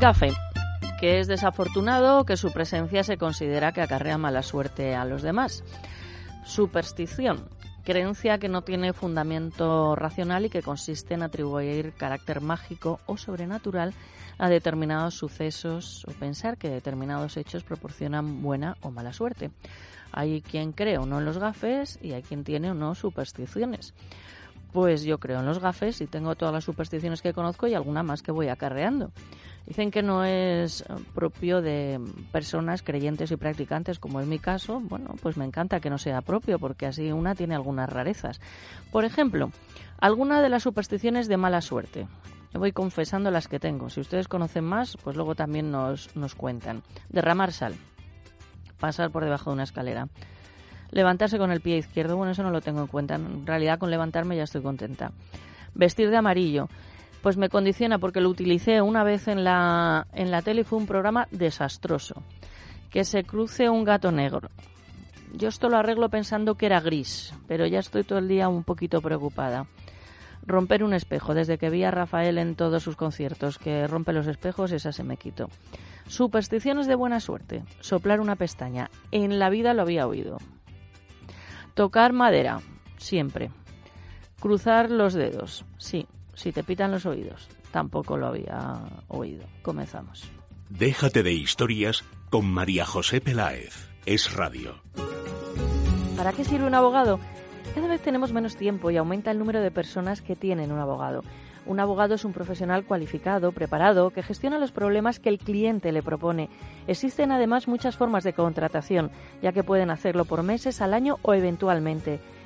Gafe, que es desafortunado que su presencia se considera que acarrea mala suerte a los demás. Superstición, creencia que no tiene fundamento racional y que consiste en atribuir carácter mágico o sobrenatural a determinados sucesos o pensar que determinados hechos proporcionan buena o mala suerte. Hay quien cree o no en los gafes y hay quien tiene o no supersticiones. Pues yo creo en los gafes y tengo todas las supersticiones que conozco y alguna más que voy acarreando. Dicen que no es propio de personas creyentes y practicantes, como es mi caso. Bueno, pues me encanta que no sea propio, porque así una tiene algunas rarezas. Por ejemplo, alguna de las supersticiones de mala suerte. Voy confesando las que tengo. Si ustedes conocen más, pues luego también nos, nos cuentan. Derramar sal. Pasar por debajo de una escalera. Levantarse con el pie izquierdo. Bueno, eso no lo tengo en cuenta. En realidad, con levantarme ya estoy contenta. Vestir de amarillo pues me condiciona porque lo utilicé una vez en la, en la tele y fue un programa desastroso. Que se cruce un gato negro. Yo esto lo arreglo pensando que era gris, pero ya estoy todo el día un poquito preocupada. Romper un espejo. Desde que vi a Rafael en todos sus conciertos que rompe los espejos, esa se me quitó. Supersticiones de buena suerte. Soplar una pestaña. En la vida lo había oído. Tocar madera. Siempre. Cruzar los dedos. Sí, si te pitan los oídos. Tampoco lo había oído. Comenzamos. Déjate de historias con María José Peláez. Es radio. ¿Para qué sirve un abogado? Cada vez tenemos menos tiempo y aumenta el número de personas que tienen un abogado. Un abogado es un profesional cualificado, preparado, que gestiona los problemas que el cliente le propone. Existen además muchas formas de contratación, ya que pueden hacerlo por meses, al año o eventualmente.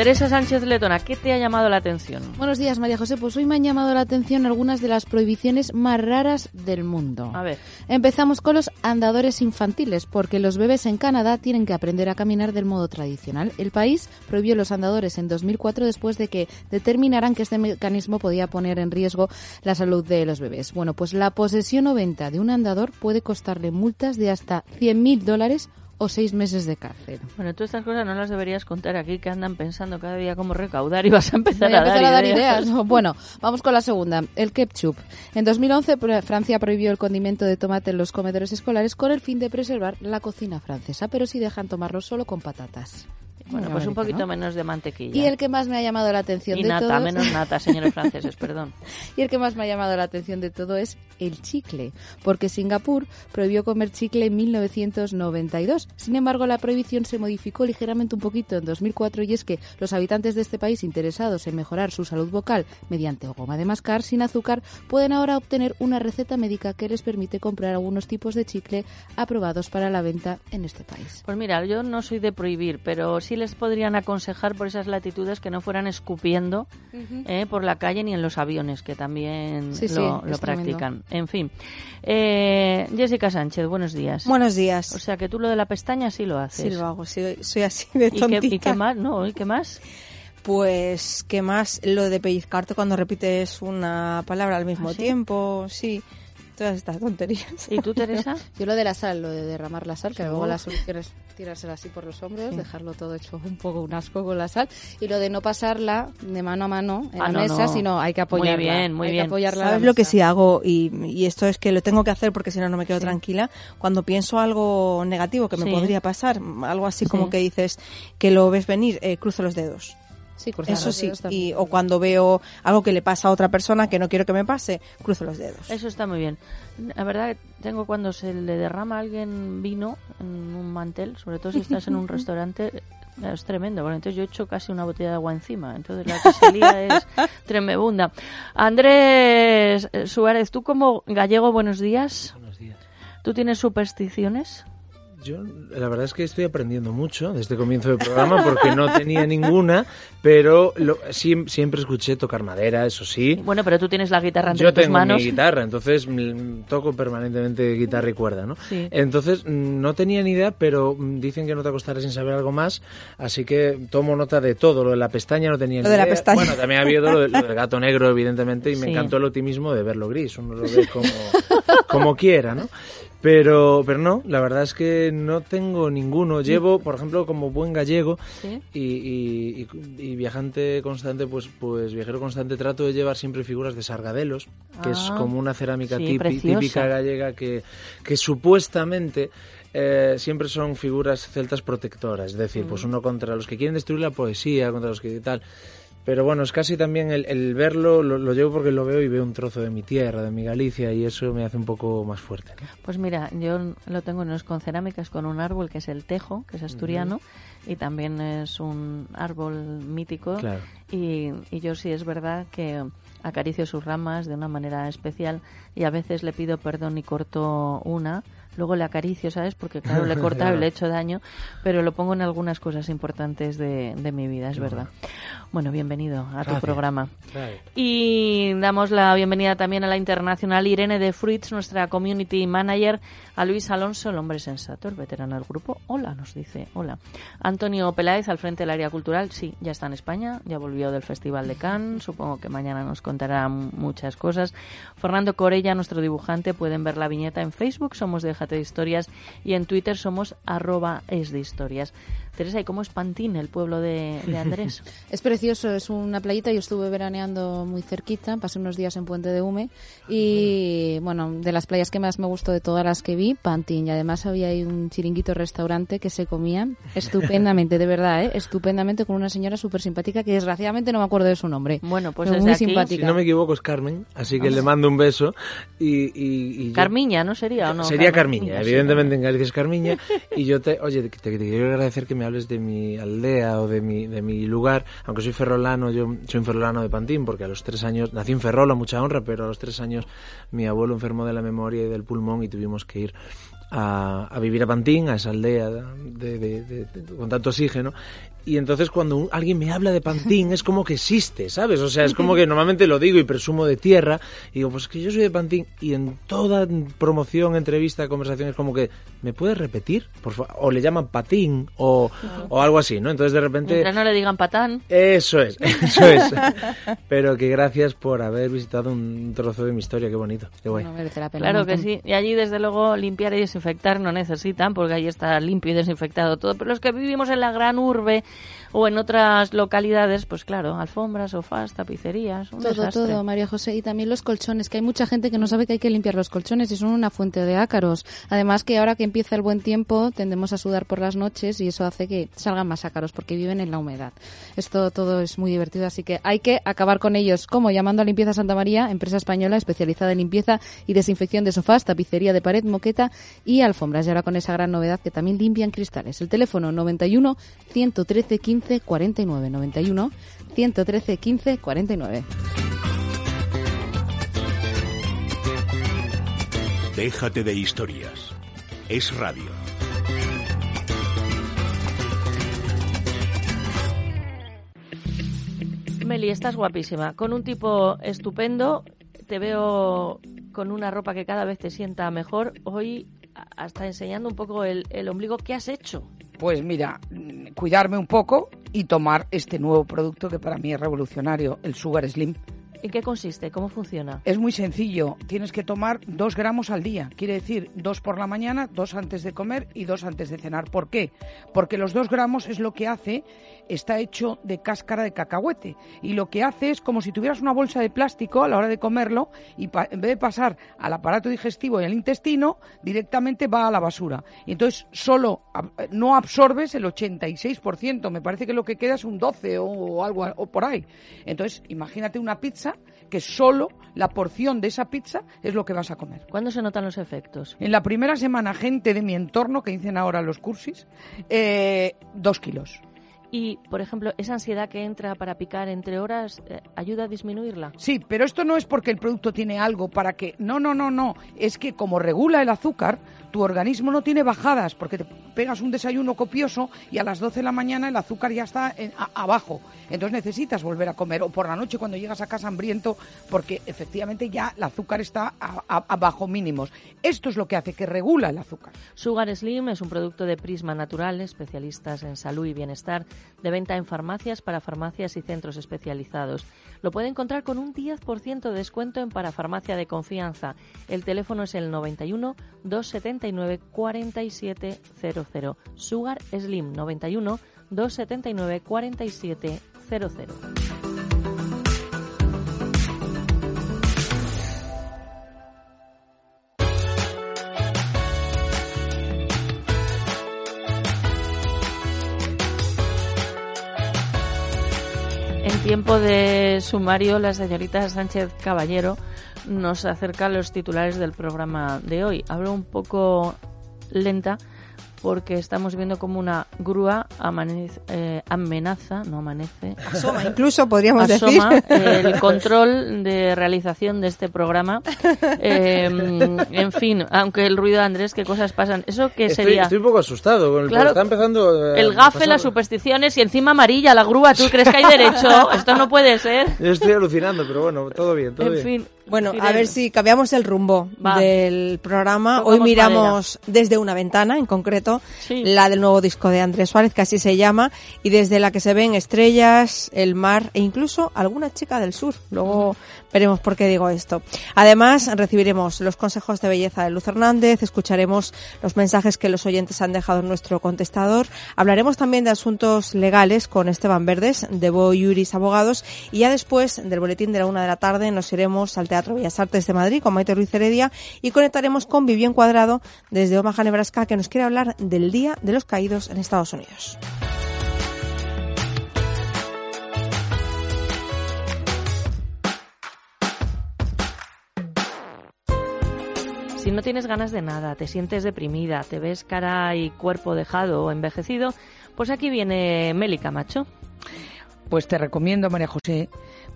Teresa Sánchez Letona, ¿qué te ha llamado la atención? Buenos días, María José. Pues hoy me han llamado la atención algunas de las prohibiciones más raras del mundo. A ver. Empezamos con los andadores infantiles, porque los bebés en Canadá tienen que aprender a caminar del modo tradicional. El país prohibió los andadores en 2004 después de que determinaran que este mecanismo podía poner en riesgo la salud de los bebés. Bueno, pues la posesión o venta de un andador puede costarle multas de hasta 100.000 dólares o seis meses de cárcel. Bueno, tú estas cosas no las deberías contar aquí, que andan pensando cada día cómo recaudar y vas a empezar, a empezar a, dar ideas. ¿no? Bueno, vamos con la segunda, el ketchup. En 2011 pro- Francia prohibió el condimento de tomate en los comedores escolares con el fin de preservar la cocina francesa, pero sí dejan tomarlo solo con patatas. Bueno, Muy pues un poquito menos de mantequilla. Y el que más me ha llamado la atención Y de nata, todos- menos nata, señores franceses, perdón. Y el que más me ha llamado la atención de todo es el chicle, porque Singapur prohibió comer chicle en 1992. Sin embargo, la prohibición se modificó ligeramente un poquito en 2004 y es que los habitantes de este país interesados en mejorar su salud vocal mediante goma de mascar sin azúcar pueden ahora obtener una receta médica que les permite comprar algunos tipos de chicle aprobados para la venta en este país. Pues mira, yo no soy de prohibir, pero sí les podrían aconsejar por esas latitudes que no fueran escupiendo eh, por la calle ni en los aviones, que también Sí, sí, lo, tremendo. practican. En fin. Eh, Jessica Sánchez, buenos días. Buenos días. O sea que tú lo de la pestaña sí lo haces. Sí, lo hago, sí, soy así de ¿Y qué, tontita. ¿Y qué más? No, ¿y qué más? Pues, ¿qué más? Lo de pellizcarte cuando repites una palabra al mismo ¿Ah, sí? tiempo, sí. Todas estas tonterías. ¿Y tú, Teresa? Yo lo de la sal, lo de derramar la sal, que luego la solución es tirársela así por los hombros, Sí. dejarlo todo hecho un poco un asco con la sal. Y lo de no pasarla de mano a mano en Ah, la no, mesa, no. sino hay que Muy apoyarla. bien, muy hay bien. Que apoyarla ¿Sabes lo que sí hago? Y, y esto es que lo tengo que hacer porque si no, no me quedo Sí. tranquila. Cuando pienso algo negativo que me Sí. podría pasar, algo así Sí. como que dices que lo ves venir, eh, cruzo los dedos. Sí, cruzar Eso los sí, y, o cuando veo algo que le pasa a otra persona que no quiero que me pase, cruzo los dedos. Eso está muy bien. La verdad, tengo cuando se le derrama a alguien vino en un mantel, sobre todo si estás en un restaurante, es tremendo. Bueno, entonces yo echo casi una botella de agua encima. Entonces la que se lía es tremebunda. Andrés eh, Suárez, tú como gallego, buenos días. Buenos días. ¿Tú tienes supersticiones? Yo la verdad es que estoy aprendiendo mucho desde el comienzo del programa porque no tenía ninguna, pero lo- siem- siempre escuché tocar madera, eso sí. Bueno, pero tú tienes la guitarra entre Yo tus tengo manos. mi guitarra, entonces mm, toco permanentemente guitarra y cuerda, ¿no? Sí. Entonces mm, no tenía ni idea, pero mm, dicen que no te acostarás sin saber algo más, así que tomo nota de todo. Lo de la pestaña no tenía Lo ni de la idea. pestaña. Bueno, también ha habido lo, de- lo del gato negro, evidentemente, y me Sí. encantó el optimismo de verlo gris. Uno lo ve como, como quiera, ¿no? Pero, pero no, la verdad es que no tengo ninguno. Llevo, por ejemplo, como buen gallego ¿Sí? y, y- y- y viajante constante, pues, pues viajero constante, trato de llevar siempre figuras de sargadelos, que es Ah, como una cerámica sí, típica gallega que, que supuestamente eh, siempre son figuras celtas protectoras, es decir, Mm. pues uno contra los que quieren destruir la poesía, contra los que tal. Pero bueno, es casi también el, el verlo, lo, lo llevo porque lo veo y veo un trozo de mi tierra, de mi Galicia, y eso me hace un poco más fuerte. ¿no? Pues mira, yo lo tengo no es con cerámica, es con un árbol que es el tejo, que es asturiano, y también es un árbol mítico. Claro. Y, y yo sí es verdad que acaricio sus ramas de una manera especial y a veces le pido perdón y corto una. Luego le acaricio, ¿sabes? Porque claro, le he cortado y le he hecho daño, pero lo pongo en algunas cosas importantes de, de mi vida, es verdad. Bueno, bienvenido a tu Gracias. programa. Y damos la bienvenida también a la internacional Irene de Fruits, nuestra community manager, a Luis Alonso, el hombre sensato, el veterano del grupo. Hola, nos dice, hola. Antonio Peláez, al frente del área cultural, sí, ya está en España, ya volvió del Festival de Cannes, supongo que mañana nos contará muchas cosas. Fernando Corella, nuestro dibujante, pueden ver la viñeta en Facebook, somos Déjate de Historias, y en Twitter somos arroba es de historias. Teresa, ¿y cómo es Pantín, el pueblo de, de Andrés? Es precioso, es una playita. Yo estuve veraneando muy cerquita, pasé unos días en Puente de Hume y, bueno, de las playas que más me gustó de todas las que vi, Pantín. Y además había ahí un chiringuito restaurante que se comía estupendamente, de verdad, ¿eh? Estupendamente con una señora súper simpática que desgraciadamente no me acuerdo de su nombre. Bueno, pues desde muy aquí- simpática. Si no me equivoco es Carmen, así que le mando un beso y... y- y yo- Carmiña, ¿no sería o no? Sería Carmiña, Carmiña, sí, evidentemente en Galicia es Carmiña. Y yo te, oye, te, te quiero agradecer que me hables de mi aldea o de mi, de mi lugar. Aunque soy ferrolano, yo soy un ferrolano de Pantín, porque a los tres años, nací en Ferrol, a mucha honra, pero a los tres años mi abuelo enfermó de la memoria y del pulmón y tuvimos que ir a, a vivir a Pantín, a esa aldea de- de- de- de- con tanto oxígeno. Y entonces cuando un- alguien me habla de Pantín es como que existe, ¿sabes? O sea, es como que normalmente lo digo y presumo de tierra y digo, pues que yo soy de Pantín y en toda promoción, entrevista, conversación es como que, ¿me puedes repetir? Por fa-?" O le llaman Patín o, o algo así, ¿no? Entonces de repente... Mientras no le digan patán. Eso es, eso es. Pero que gracias por haber visitado un trozo de mi historia, qué bonito, qué guay. No merece la pena. Claro que sí. Y allí, desde luego, limpiar y desinfectar no necesitan, porque ahí está limpio y desinfectado todo. Pero los que vivimos en la gran urbe o en otras localidades, pues claro, alfombras, sofás, tapicerías, un Todo, desastre. todo, María José. Y también los colchones, que hay mucha gente que no sabe que hay que limpiar los colchones y son una fuente de ácaros. Además que ahora que empieza el buen tiempo tendemos a sudar por las noches y eso hace que salgan más ácaros porque viven en la humedad. Esto todo es muy divertido, así que hay que acabar con ellos. como Llamando a Limpieza Santa María, empresa española especializada en limpieza y desinfección de sofás, tapicería de pared, moqueta y alfombras. Y ahora con esa gran novedad que también limpian cristales. El teléfono 91 113 15 49 91 113 15 49. Déjate de historias. Es radio. Meli, estás guapísima. Con un tipo estupendo. Te veo con una ropa que cada vez te sienta mejor. Hoy hasta enseñando un poco el, el ombligo. ¿Qué has hecho? Pues mira, cuidarme un poco y tomar este nuevo producto que para mí es revolucionario, el Sugar Slim. ¿En qué consiste? ¿Cómo funciona? Es muy sencillo, tienes que tomar dos gramos al día, quiere decir dos por la mañana, dos antes de comer y dos antes de cenar. ¿Por qué? Porque los dos gramos es lo que hace está hecho de cáscara de cacahuete y lo que hace es como si tuvieras una bolsa de plástico a la hora de comerlo y en vez de pasar al aparato digestivo y al intestino, directamente va a la basura. Y entonces solo no absorbes el 86%, me parece que lo que queda es un 12 o, algo o por ahí. Entonces, imagínate una pizza que solo la porción de esa pizza es lo que vas a comer. ¿Cuándo se notan los efectos? En la primera semana, gente de mi entorno, que dicen ahora los cursis, eh, dos kilos. Y, por ejemplo, esa ansiedad que entra para picar entre horas, eh, ¿ayuda a disminuirla? Sí, pero esto no es porque el producto tiene algo para que... No, no, no, no. Es que como regula el azúcar, tu organismo no tiene bajadas porque te pegas un desayuno copioso y a las 12 de la mañana el azúcar ya está abajo. Entonces necesitas volver a comer o por la noche cuando llegas a casa hambriento porque efectivamente ya el azúcar está a, bajo mínimos. Esto es lo que hace que regula el azúcar. Sugar Slim es un producto de Prisma Natural, especialistas en salud y bienestar, de venta en farmacias para farmacias y centros especializados. Lo puede encontrar con un 10% de descuento en Parafarmacia de confianza. El teléfono es el 91 279 4700. Sugar Slim 91 279 4700. tiempo de sumario, la señorita Sánchez Caballero nos acerca a los titulares del programa de hoy. Hablo un poco lenta porque estamos viendo como una grúa eh, amenaza, no amanece. Asoma, incluso podríamos asoma decir. el control de realización de este programa. Em, en fin, aunque el ruido de Andrés, qué cosas pasan. ¿Eso qué sería? Estoy un poco asustado. Con el claro, está empezando. el gafe, las supersticiones y encima amarilla la grúa. ¿Tú crees que hay derecho? Esto no puede ser. Yo estoy alucinando, pero bueno, todo bien, todo en fin, bueno, a ver si cambiamos el rumbo del programa. Hoy miramos desde una ventana, en concreto, la del nuevo disco de Andrés Suárez, que así se llama, y desde la que se ven estrellas, el mar e incluso alguna chica del sur. Luego veremos por qué digo esto. Además, recibiremos los consejos de belleza de Luz Hernández, escucharemos los mensajes que los oyentes han dejado en nuestro contestador, hablaremos también de asuntos legales con Esteban Verdes, de Bo Yuris Abogados, y ya después del boletín de la una de la tarde nos iremos al Teatro Bellas Artes de Madrid con Maite Ruiz Heredia y conectaremos con Vivian Cuadrado desde Omaha, Nebraska, que nos quiere hablar del Día de los Caídos en Estados Unidos. Si no tienes ganas de nada, te sientes deprimida, te ves cara y cuerpo dejado o envejecido, pues aquí viene Meli Camacho. Pues te recomiendo, María José,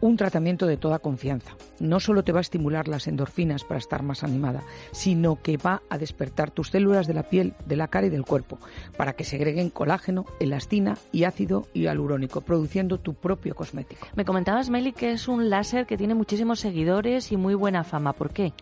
un tratamiento de toda confianza. No solo te va a estimular las endorfinas para estar más animada, sino que va a despertar tus células de la piel, de la cara y del cuerpo, para que segreguen colágeno, elastina y ácido hialurónico, produciendo tu propio cosmético. Me comentabas, Meli, que es un láser que tiene muchísimos seguidores y muy buena fama. ¿Por qué?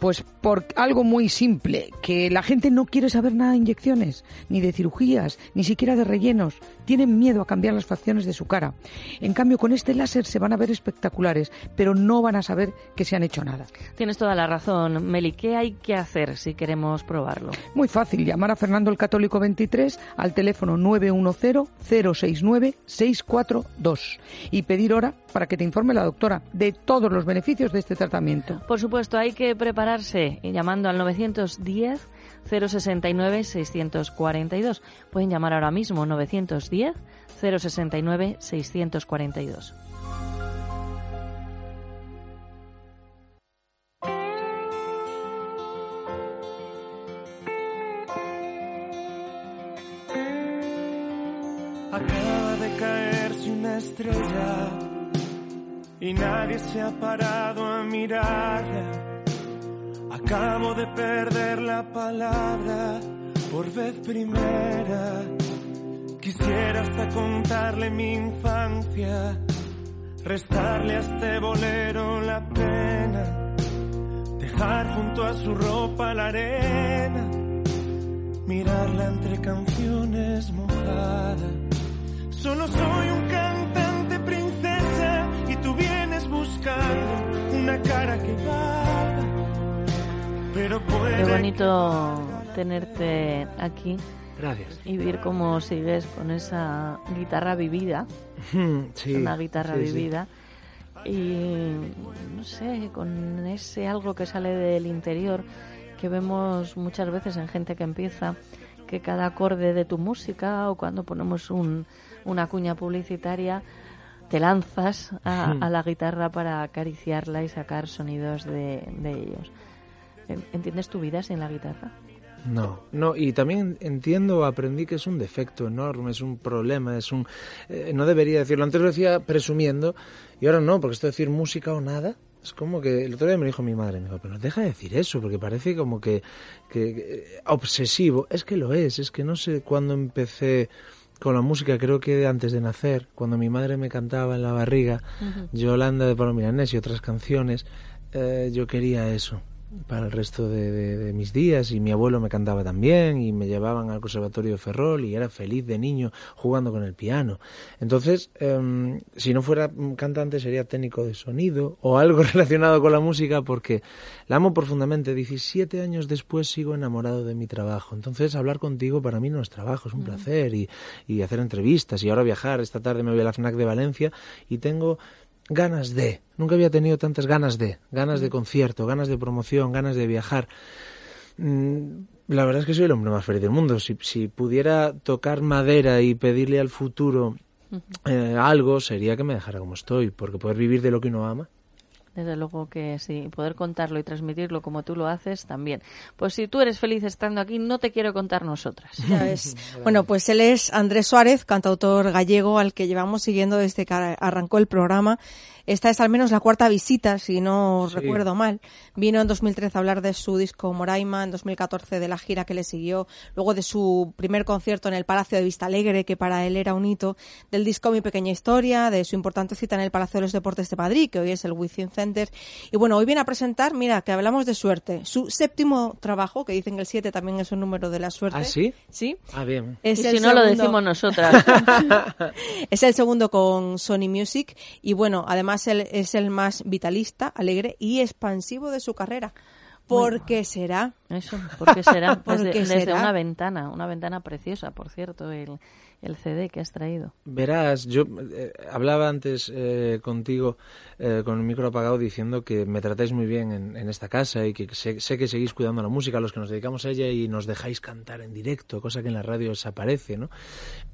Pues por algo muy simple, que la gente no quiere saber nada de inyecciones, ni de cirugías, ni siquiera de rellenos. Tienen miedo a cambiar las facciones de su cara. En cambio, con este láser se van a ver espectaculares, pero no van a saber que se han hecho nada. Tienes toda la razón, Meli. ¿Qué hay que hacer si queremos probarlo? Muy fácil, llamar a Fernando el Católico 23 al teléfono 910-069-642 y pedir hora para que te informe la doctora de todos los beneficios de este tratamiento. Por supuesto, hay que prepararse llamando al 910 069 642. Pueden llamar ahora mismo 910 069 642. estrella y nadie se ha parado a mirarla. Acabo de perder la palabra por vez primera. Quisiera hasta contarle mi infancia, restarle a este bolero la pena, dejar junto a su ropa la arena, mirarla entre canciones mojadas. Solo soy un cantante princesa y tú vienes buscando una cara que va. Qué bonito tenerte aquí Gracias. Y ver cómo sigues con esa guitarra vivida. Sí, una guitarra vivida. Y no sé, con ese algo que sale del interior que vemos muchas veces en gente que empieza, que cada acorde de tu música o cuando ponemos un, una cuña publicitaria te lanzas a, a, la guitarra para acariciarla y sacar sonidos de, de ellos. ¿Entiendes tu vida sin la guitarra? No, no, y también entiendo, aprendí que es un defecto enorme, es un problema, es un... Eh, no debería decirlo, antes lo decía presumiendo, y ahora no, porque esto de decir música o nada, es como que el otro día me dijo mi madre, me dijo, pero deja de decir eso, porque parece como que, que, obsesivo. Es que lo es, es que no sé cuándo empecé con la música, creo que antes de nacer, cuando mi madre me cantaba en la barriga, Yolanda de Palo Milanés y otras canciones, eh, yo quería eso para el resto de, mis días y mi abuelo me cantaba también y me llevaban al conservatorio de Ferrol y era feliz de niño jugando con el piano. Entonces, em, si no fuera cantante sería técnico de sonido o algo relacionado con la música porque la amo profundamente. 17 años después sigo enamorado de mi trabajo. Entonces, hablar contigo para mí no es trabajo, es un placer y, y hacer entrevistas y ahora viajar. Esta tarde me voy a la FNAC de Valencia y tengo ganas de, nunca había tenido tantas ganas de, ganas de concierto, ganas de promoción, ganas de viajar. Mm, la verdad es que soy el hombre más feliz del mundo. Si, si pudiera tocar madera y pedirle al futuro eh, algo, sería que me dejara como estoy, porque poder vivir de lo que uno ama. Desde luego que sí, poder contarlo y transmitirlo como tú lo haces también. Pues si tú eres feliz estando aquí, no te quiero contar nosotras. Ya ves. bueno, pues él es Andrés Suárez, cantautor gallego al que llevamos siguiendo desde que arrancó el programa esta es al menos la cuarta visita, si no recuerdo mal. Vino en 2013 a hablar de su disco Moraima, en 2014 de la gira que le siguió, luego de su primer concierto en el Palacio de Vista Alegre, que para él era un hito, del disco Mi Pequeña Historia, de su importante cita en el Palacio de los Deportes de Madrid, que hoy es el Within Center. Y bueno, hoy viene a presentar, mira, que hablamos de suerte, su séptimo trabajo, que dicen que el 7 también es un número de la suerte. ¿Ah, sí? Sí. Ah, bien. y si no lo decimos nosotras. es el segundo con Sony Music y bueno, además además es el más vitalista, alegre y expansivo de su carrera. ¿Por qué será? Eso, porque será? Pues desde, una ventana, una ventana preciosa, por cierto, el, el CD que has traído. Verás, yo eh, hablaba antes eh, contigo eh, con el micro apagado diciendo que me tratáis muy bien en, esta casa y que sé, sé, que seguís cuidando la música, los que nos dedicamos a ella y nos dejáis cantar en directo, cosa que en la radio desaparece, ¿no?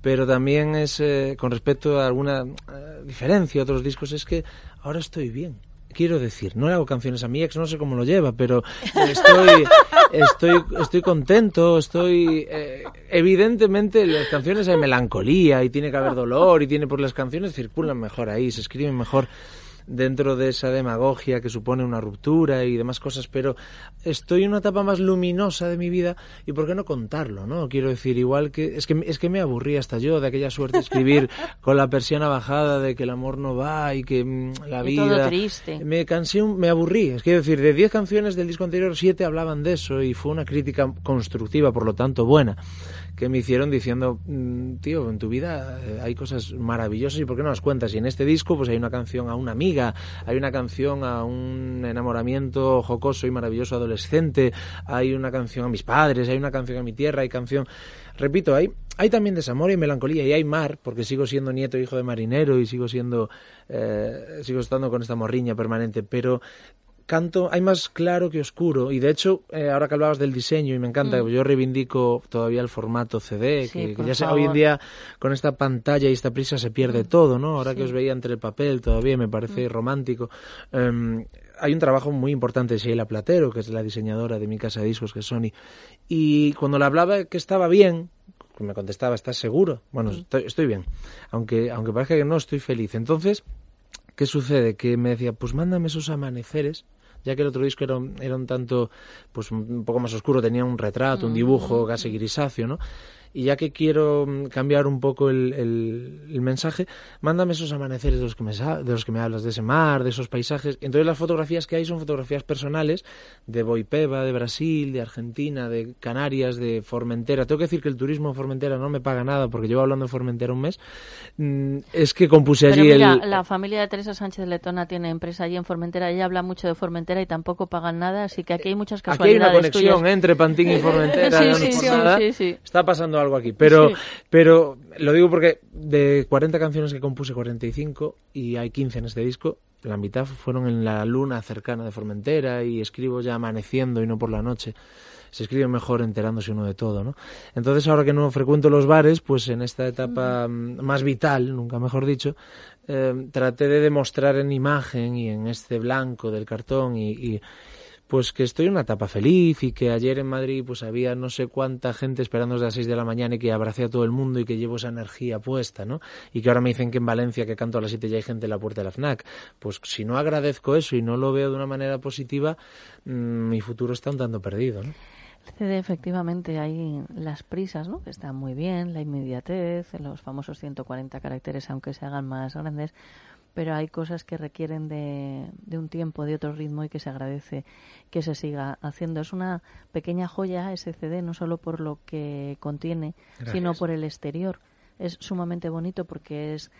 Pero también es, con respecto a alguna diferencia, otros discos, es que ahora estoy bien quiero decir, no le hago canciones a mi ex, no sé cómo lo lleva, pero estoy, estoy, estoy contento, estoy... Eh, evidentemente las canciones hay melancolía y tiene que haber dolor y tiene por las canciones circulan mejor ahí, se escriben mejor dentro de esa demagogia que supone una ruptura y demás cosas, pero estoy en una etapa más luminosa de mi vida y por qué no contarlo, ¿no? Quiero decir, igual que es que es que me aburrí hasta yo de aquella suerte de escribir con la persiana bajada de que el amor no va y que mm, la vida triste. me cansé, me aburrí, es que decir, de 10 canciones del disco anterior, 7 hablaban de eso y fue una crítica constructiva, por lo tanto buena que me hicieron diciendo, mm, tío, en tu vida hay cosas maravillosas y ¿por qué no las cuentas? Y en este disco pues hay una canción a una amiga, hay una canción a un enamoramiento jocoso y maravilloso adolescente, hay una canción a mis padres, hay una canción a mi tierra, hay canción... Repito, hay, hay también desamor y melancolía y hay mar, porque sigo siendo nieto e hijo de marinero y sigo siendo, eh, sigo estando con esta morriña permanente, pero canto, hay más claro que oscuro. Y de hecho, eh, ahora que hablabas del diseño, y me encanta, mm. yo reivindico todavía el formato CD, que, ya sé, hoy en día con esta pantalla y esta prisa se pierde mm. todo, ¿no? Ahora que os veía entre el papel todavía me parece mm. romántico. Em, hay un trabajo muy importante de Sheila Platero, que es la diseñadora de mi casa de discos, que es Sony. Y cuando le hablaba que estaba bien, me contestaba, ¿estás seguro? Bueno, estoy, estoy bien. Aunque, aunque parezca que no, estoy feliz. Entonces, ¿qué sucede? Que me decía, pues mándame esos amaneceres ya que el otro disco era, era un tanto, pues un poco más oscuro, tenía un retrato, un dibujo mm. casi grisáceo, ¿no? Y ya que quiero mm, cambiar un poco el, el, mensaje, mándame esos amaneceres de los, que me, de los que me hablas, de ese mar, de esos paisajes. Entonces las fotografías que hay son fotografías personales de Boipeba, de Brasil, de Argentina, de Canarias, de Formentera. Tengo que decir que el turismo en Formentera no me paga nada porque llevo hablando de Formentera un mes. Mm, es que compuse allí mira, la familia de Teresa Sánchez de Letona tiene empresa allí en Formentera. Ella habla mucho de Formentera y tampoco pagan nada, así que aquí hay muchas casualidades Aquí hay una conexión entre Pantín y Formentera. sí, sí, sí, Está pasando pasando algo aquí. Pero, pero lo digo porque de 40 canciones que compuse, 45, y hay 15 en este disco, la mitad fueron en la luna cercana de Formentera y escribo ya amaneciendo y no por la noche se escribe mejor enterándose uno de todo, ¿no? Entonces, ahora que no frecuento los bares, pues en esta etapa mm, más vital, nunca mejor dicho, eh, traté de demostrar en imagen y en este blanco del cartón y, pues que estoy en una etapa feliz y que ayer en Madrid pues había no sé cuánta gente esperando desde las 6 de la mañana y que abracé a todo el mundo y que llevo esa energía puesta, ¿no? Y que ahora me dicen que en Valencia que canto a las 7 ya hay gente en la puerta de la FNAC. Pues si no agradezco eso y no lo veo de una manera positiva, mm, mi futuro está un tanto perdido, ¿no? CD efectivamente hay las prisas, ¿no? que están muy bien, la inmediatez, los famosos 140 caracteres, aunque se hagan más grandes, pero hay cosas que requieren de, de, un tiempo, de otro ritmo y que se agradece que se siga haciendo. Es una pequeña joya ese CD, no solo por lo que contiene, sino por el exterior. Es sumamente bonito porque es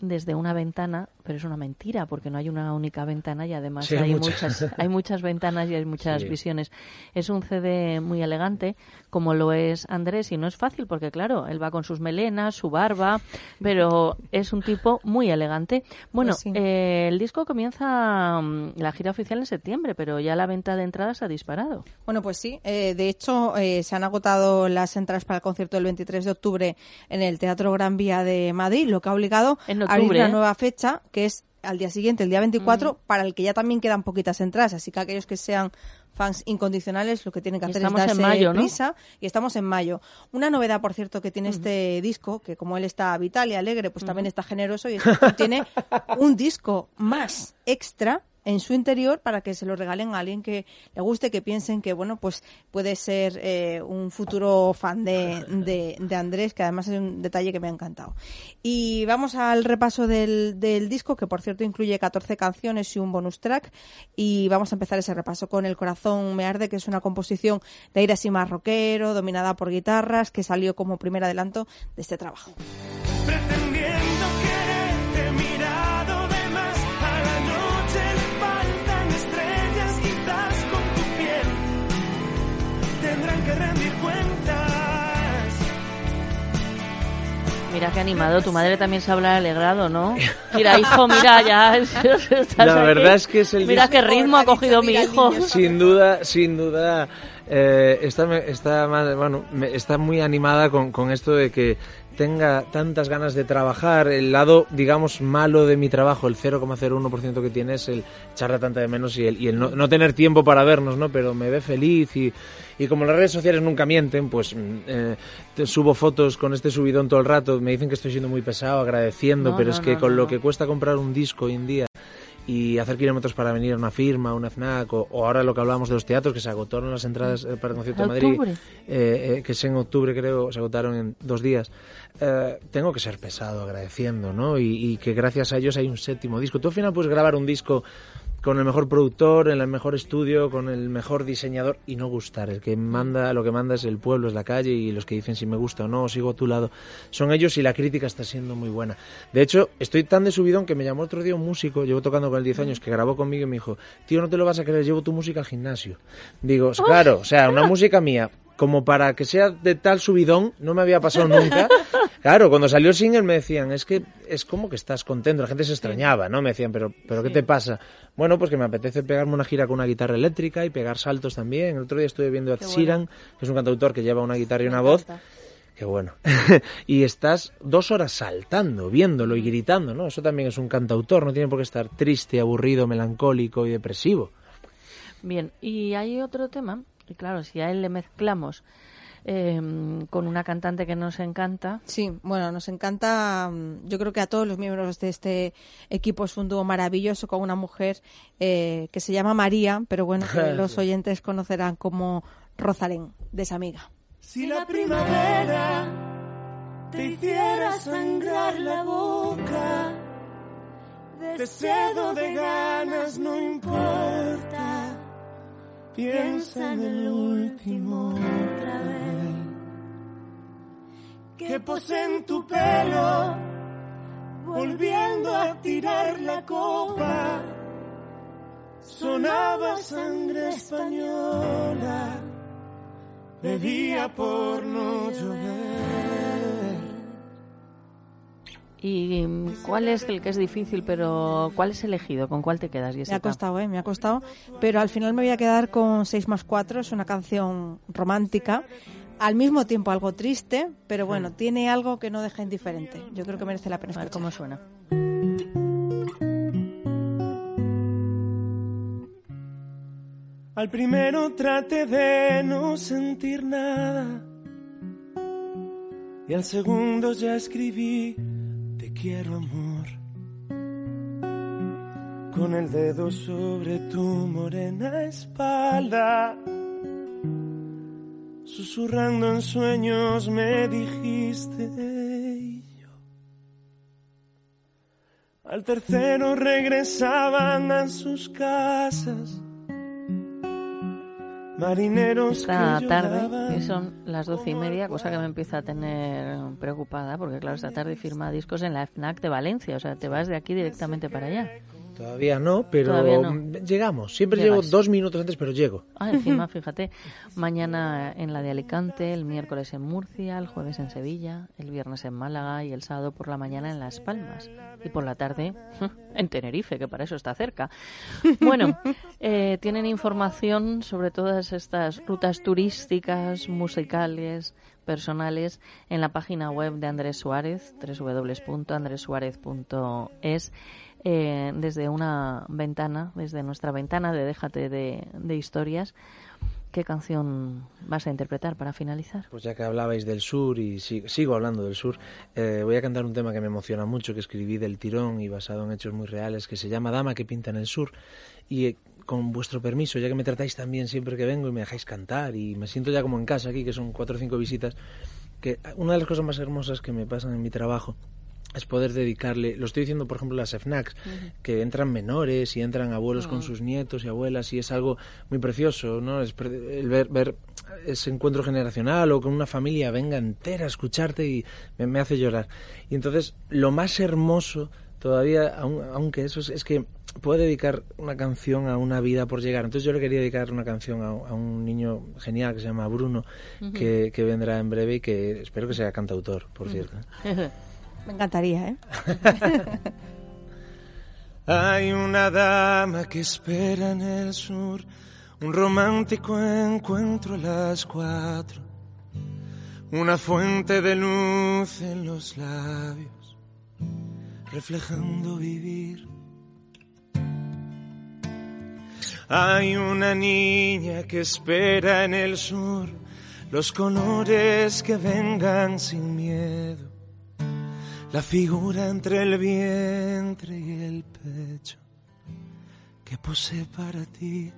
desde una ventana, pero es una mentira porque no hay una única ventana y además hay, muchas. hay muchas ventanas y hay muchas visiones. Es un CD muy elegante, como lo es Andrés, y no es fácil porque, claro, él va con sus melenas, su barba, pero es un tipo muy elegante. Bueno, pues eh, el disco comienza mm, la gira oficial en septiembre, pero ya la venta de entradas ha disparado. Bueno, pues sí. Eh, de hecho, eh, se han agotado las entradas para el concierto del 23 de octubre en el Teatro Gran Vía de Madrid, lo que ha obligado hay una nueva fecha que es al día siguiente, el día 24, para el que ya también quedan poquitas entradas. Así que aquellos que sean fans incondicionales lo que tienen que hacer es darse mayo, prisa. Y estamos en mayo. Una novedad, por cierto, que tiene este disco, que como él está vital y alegre, pues también está generoso y tiene un disco más extra en su interior para que se lo regalen a alguien que le guste, que piensen que bueno pues puede ser eh, un futuro fan de, de, Andrés, que además es un detalle que me ha encantado. Y vamos al repaso del, del disco, que por cierto incluye 14 canciones y un bonus track. Y vamos a empezar ese repaso con El corazón me arde, que es una composición de aire así más rockero, dominada por guitarras, que salió como primer adelanto de este trabajo. Mira qué animado, tu madre también se habrá alegrado, ¿no? Mira, hijo, mira, ya. La verdad es que es el Mira qué ritmo ha cogido mi hijo. Sin duda, sin duda, eh, está, está, bueno, está muy animada con, con esto de que tenga tantas ganas de trabajar, el lado, digamos, malo de mi trabajo, el 0,01% que tiene es el echarla tanta de menos y el, y el no, no, tener tiempo para vernos, ¿no? Pero me ve feliz y, y como las redes sociales nunca mienten, pues mm, eh, subo fotos con este subidón todo el rato, me dicen que estoy siendo muy pesado, agradeciendo, pero es que con lo que cuesta comprar un disco hoy en día y hacer kilómetros para venir a una firma, una FNAC, o, ahora lo que hablábamos de los teatros, que se agotaron las entradas eh, para el concierto de Madrid, eh, eh, que es en octubre creo, se agotaron en dos días. Eh, tengo que ser pesado agradeciendo, ¿no? Y, y, que gracias a ellos hay un séptimo disco. Tú al final puedes grabar un disco con el mejor productor, en el mejor estudio, con el mejor diseñador y no gustar. El que manda, lo que manda es el pueblo, es la calle y los que dicen si me gusta o no, sigo a tu lado, son ellos y la crítica está siendo muy buena. De hecho, estoy tan de subidón que me llamó otro día un músico, llevo tocando con él 10 años, que grabó conmigo y me dijo, tío, no te lo vas a creer, llevo tu música al gimnasio. Digo, claro, o sea, una música mía, como para que sea de tal subidón, no me había pasado nunca. Claro, cuando salió el single me decían, es que es como que estás contento, la gente se extrañaba, ¿no? Me decían, pero, pero ¿qué te pasa? Bueno, pues que me apetece pegarme una gira con una guitarra eléctrica y pegar saltos también. El otro día estuve viendo a Sheeran, que es un cantautor que lleva una guitarra y una voz. Qué bueno. y estás dos horas saltando, viéndolo y gritando, ¿no? Eso también es un cantautor, no tiene por qué estar triste, aburrido, melancólico y depresivo. Bien, y hay otro tema y claro, si a él le mezclamos eh, con una cantante que nos encanta. Sí, bueno, nos encanta. Mm, yo creo que a todos los miembros de este equipo es un dúo maravilloso con una mujer eh, que se llama María, pero bueno, que los oyentes conocerán como Rosalén, de esa amiga. Si la primavera te hiciera sangrar la boca, de cedo de ganas no importa Piensa en el último otra vez. Que posee en tu pelo, volviendo a tirar la copa. Sonaba sangre española bebía por no llover. ¿Y cuál es el que es difícil, pero cuál es elegido? ¿Con cuál te quedas, Me ha costado, ¿eh? Me ha costado. Pero al final me voy a quedar con 6 más 4. Es una canción romántica. Al mismo tiempo algo triste, pero bueno, tiene algo que no deja indiferente. Yo creo que merece la pena escuchar. cómo suena. Al primero trate de no sentir nada. Y al segundo ya escribí, te quiero amor. Con el dedo sobre tu morena espalda. Susurrando en sueños me dijiste. yo. Al tercero regresaban a sus casas marineros esta tarde, que son las doce y media, cosa que me empieza a tener preocupada, porque claro, esta tarde firma discos en la FNAC de Valencia, o sea, te vas de aquí directamente para allá. Todavía no, pero llegamos. Siempre llego dos minutos antes, pero llego. Ah, encima, fíjate, mañana en la de Alicante, el miércoles en Murcia, el jueves en Sevilla, el viernes en Málaga y el sábado por la mañana en Las Palmas. Y por la tarde en Tenerife, que para eso está cerca. Bueno, eh, tienen información sobre todas estas rutas turísticas, musicales, personales en la página web de Andrés Suárez, www.andresuárez.es eh, desde una ventana, desde nuestra ventana de Déjate de, historias. ¿Qué canción vas a interpretar para finalizar? Pues ya que hablabais del sur y sigo hablando del sur, eh, voy a cantar un tema que me emociona mucho, que escribí del tirón y basado en hechos muy reales, que se llama Dama que pinta en el sur. Y eh, con vuestro permiso, ya que me tratáis tan bien siempre que vengo y me dejáis cantar y me siento ya como en casa aquí, que son cuatro o cinco visitas, que una de las cosas más hermosas que me pasan en mi trabajo es poder dedicarle, lo estoy diciendo por ejemplo las FNACs, que entran menores y entran abuelos con mm. sus nietos y abuelas y es algo muy precioso, ¿no? Es el ver, ver ese encuentro generacional o que una familia venga entera a escucharte y me, hace llorar. Y entonces lo más hermoso todavía, aunque eso es, que puedo dedicar una canción a una vida por llegar. Entonces yo le quería dedicar una canción a, un niño genial que se llama Bruno, que, que, vendrá en breve y que espero que sea cantautor, por cierto. Me encantaría, ¿eh? Hay una dama que espera en el sur, un romántico encuentro a las cuatro, una fuente de luz en los labios, reflejando vivir. Hay una niña que espera en el sur los colores que vengan sin miedo la figura entre el vientre y el pecho que posee para ti.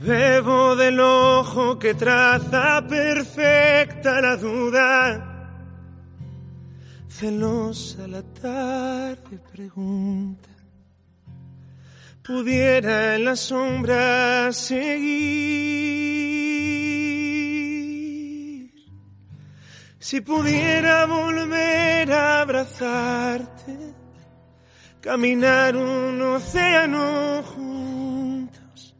Bebo del ojo que traza perfecta la duda, celosa la tarde pregunta, pudiera en la sombra seguir Si pudiera volver a abrazarte, caminar un océano juntos,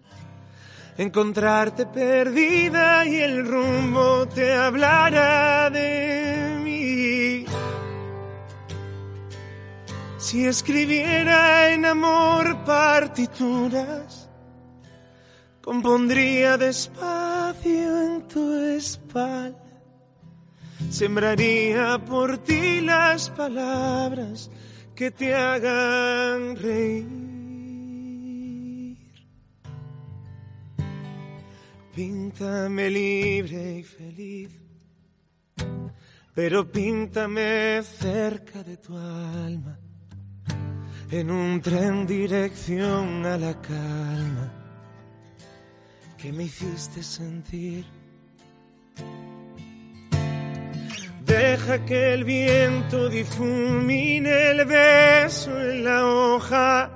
encontrarte perdida y el rumbo te hablara de mí. Si escribiera en amor partituras, compondría despacio en tu espalda Sembraría por ti las palabras que te hagan reír. Píntame libre y feliz, pero píntame cerca de tu alma, en un tren dirección a la calma que me hiciste sentir Deja que el viento difumine el beso en la hoja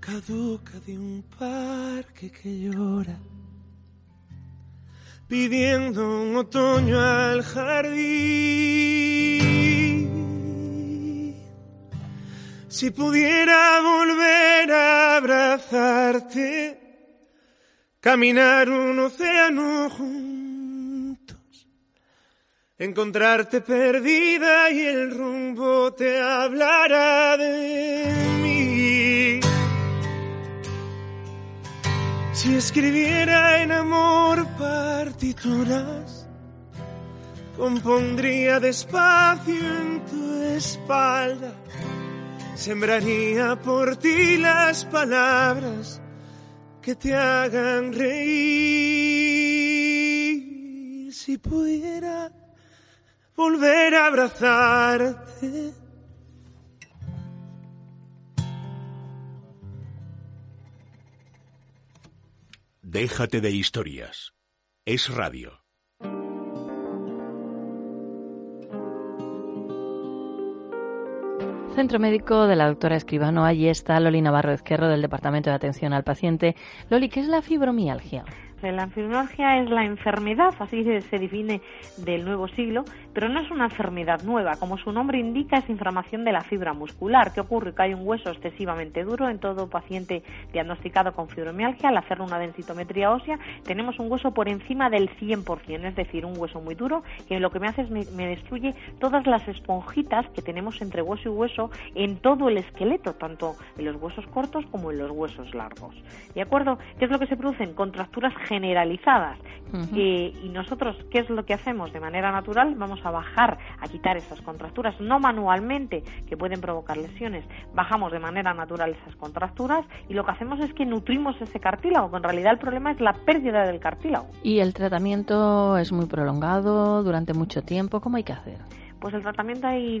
caduca de un parque que llora, pidiendo un otoño al jardín. Si pudiera volver a abrazarte, caminar un océano juntos, encontrarte perdida y el rumbo te hablará de mí. Si escribiera en amor partituras, compondría despacio en tu espalda, sembraría por ti las palabras que te hagan reír. Si pudiera volver a abrazarte. Déjate de historias. Es radio. Centro Médico de la doctora Escribano. Allí está Loli Navarro Ezquerro del Departamento de Atención al Paciente. Loli, ¿qué es la fibromialgia? La fibromialgia es la enfermedad, así se define del nuevo siglo, pero no es una enfermedad nueva. Como su nombre indica, es inflamación de la fibra muscular. ¿Qué ocurre? Que hay un hueso excesivamente duro en todo paciente diagnosticado con fibromialgia. Al hacer una densitometría ósea, tenemos un hueso por encima del 100%, es decir, un hueso muy duro que lo que me hace es me, me destruye todas las esponjitas que tenemos entre hueso y hueso en todo el esqueleto, tanto en los huesos cortos como en los huesos largos. ¿De acuerdo? ¿Qué es lo que se producen? Contracturas generalizadas. Eh, y nosotros, ¿qué es lo que hacemos? De manera natural vamos a bajar, a quitar esas contracturas, no manualmente, que pueden provocar lesiones. Bajamos de manera natural esas contracturas y lo que hacemos es que nutrimos ese cartílago, que en realidad el problema es la pérdida del cartílago. ¿Y el tratamiento es muy prolongado durante mucho tiempo? ¿Cómo hay que hacer? Pues el tratamiento hay,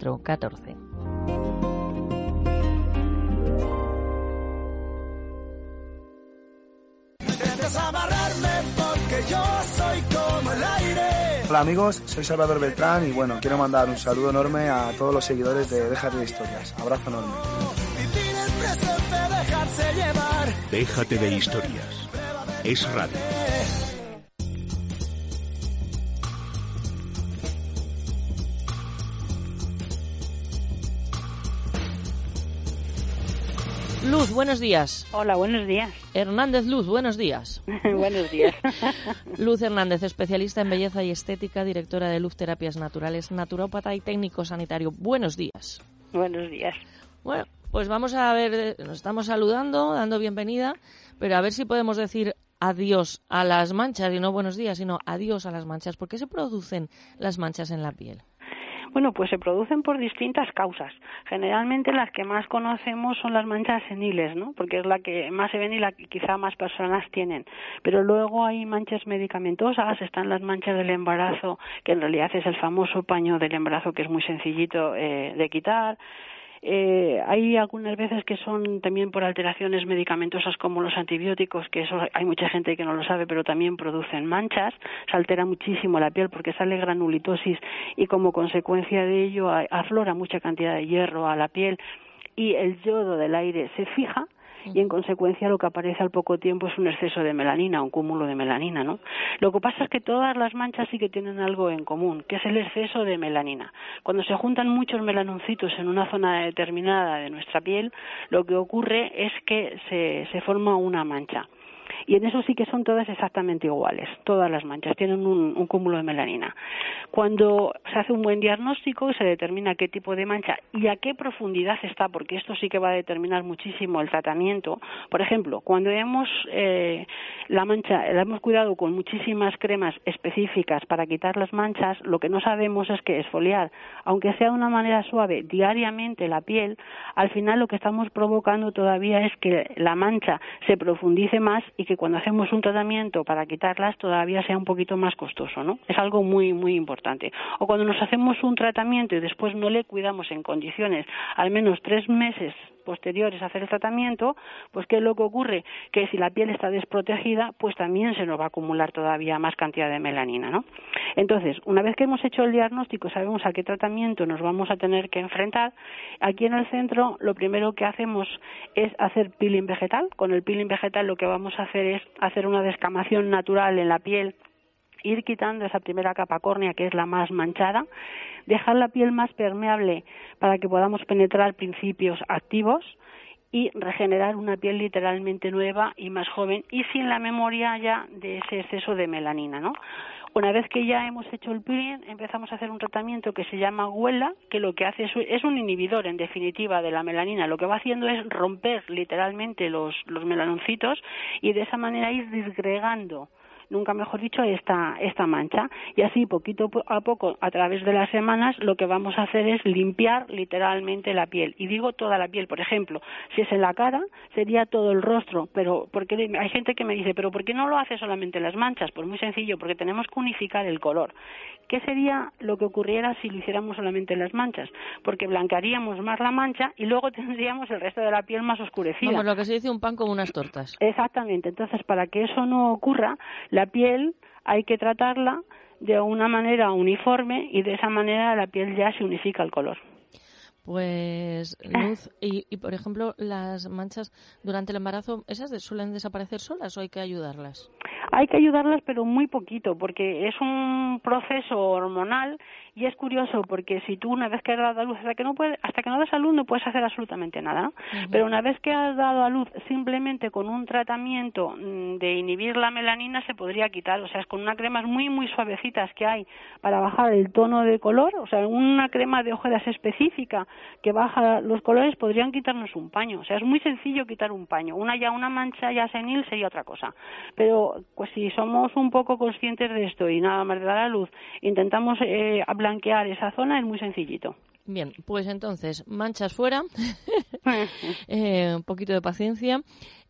14. Hola amigos, soy Salvador Beltrán y bueno, quiero mandar un saludo enorme a todos los seguidores de Déjate de Historias. Abrazo enorme. Déjate de historias. Es radio. Luz, buenos días. Hola, buenos días. Hernández Luz, buenos días. buenos días. Luz Hernández, especialista en belleza y estética, directora de Luz Terapias Naturales, naturópata y técnico sanitario. Buenos días. Buenos días. Bueno, pues vamos a ver, nos estamos saludando, dando bienvenida, pero a ver si podemos decir adiós a las manchas, y no buenos días, sino adiós a las manchas. ¿Por qué se producen las manchas en la piel? Bueno, pues se producen por distintas causas. Generalmente las que más conocemos son las manchas seniles, ¿no? Porque es la que más se ven y la que quizá más personas tienen. Pero luego hay manchas medicamentosas, están las manchas del embarazo, que en realidad es el famoso paño del embarazo que es muy sencillito eh, de quitar. Eh, hay algunas veces que son también por alteraciones medicamentosas como los antibióticos, que eso hay mucha gente que no lo sabe, pero también producen manchas, se altera muchísimo la piel porque sale granulitosis y como consecuencia de ello aflora mucha cantidad de hierro a la piel y el yodo del aire se fija y en consecuencia lo que aparece al poco tiempo es un exceso de melanina, un cúmulo de melanina, ¿no? Lo que pasa es que todas las manchas sí que tienen algo en común, que es el exceso de melanina. Cuando se juntan muchos melanoncitos en una zona determinada de nuestra piel, lo que ocurre es que se, se forma una mancha y en eso sí que son todas exactamente iguales, todas las manchas tienen un, un, cúmulo de melanina. Cuando se hace un buen diagnóstico se determina qué tipo de mancha y a qué profundidad está, porque esto sí que va a determinar muchísimo el tratamiento. Por ejemplo, cuando hemos eh, la mancha, la hemos cuidado con muchísimas cremas específicas para quitar las manchas, lo que no sabemos es que esfoliar, aunque sea de una manera suave, diariamente la piel, al final lo que estamos provocando todavía es que la mancha se profundice más y que cuando hacemos un tratamiento para quitarlas todavía sea un poquito más costoso, ¿no? Es algo muy, muy importante. O cuando nos hacemos un tratamiento y después no le cuidamos en condiciones al menos tres meses posteriores a hacer el tratamiento, pues ¿qué es lo que ocurre? Que si la piel está desprotegida, pues también se nos va a acumular todavía más cantidad de melanina, ¿no? Entonces, una vez que hemos hecho el diagnóstico, sabemos a qué tratamiento nos vamos a tener que enfrentar, aquí en el centro lo primero que hacemos es hacer peeling vegetal. Con el peeling vegetal lo que vamos a hacer es hacer una descamación natural en la piel ir quitando esa primera capa córnea que es la más manchada, dejar la piel más permeable para que podamos penetrar principios activos y regenerar una piel literalmente nueva y más joven y sin la memoria ya de ese exceso de melanina, ¿no? Una vez que ya hemos hecho el peeling, empezamos a hacer un tratamiento que se llama Huela, que lo que hace es, es, un inhibidor, en definitiva, de la melanina. Lo que va haciendo es romper literalmente los, los melanoncitos y de esa manera ir disgregando nunca mejor dicho, esta, esta mancha. Y así, poquito a poco, a través de las semanas, lo que vamos a hacer es limpiar literalmente la piel. Y digo toda la piel, por ejemplo, si es en la cara, sería todo el rostro. Pero porque hay gente que me dice, pero ¿por qué no lo hace solamente las manchas? Pues muy sencillo, porque tenemos que unificar el color. ¿Qué sería lo que ocurriera si lo hiciéramos solamente en las manchas? Porque blanquearíamos más la mancha y luego tendríamos el resto de la piel más oscurecida. Vamos, lo que se dice un pan con unas tortas. Exactamente. Entonces, para que eso no ocurra, la piel hay que tratarla de una manera uniforme y de esa manera la piel ya se unifica el color. Pues, Luz, y, y, por ejemplo, las manchas durante el embarazo, ¿esas suelen desaparecer solas o hay que ayudarlas? Hay que ayudarlas, pero muy poquito, porque es un proceso hormonal y es curioso porque si tú una vez que has dado a luz hasta que no puedes, hasta que no das a luz no puedes hacer absolutamente nada, ¿no? Pero una vez que has dado a luz simplemente con un tratamiento mm, de inhibir la melanina se podría quitar, o sea, es con unas cremas muy muy suavecitas que hay para bajar el tono de color, o sea, una crema de ojeras específica que baja los colores podrían quitarnos un paño, o sea, es muy sencillo quitar un paño, una ya una mancha ya senil sería otra cosa, pero pues si somos un poco conscientes de esto y nada más de dar a luz, intentamos eh, blanquear esa zona es muy sencillito. Bien, pues entonces, manchas fuera, eh, un poquito de paciencia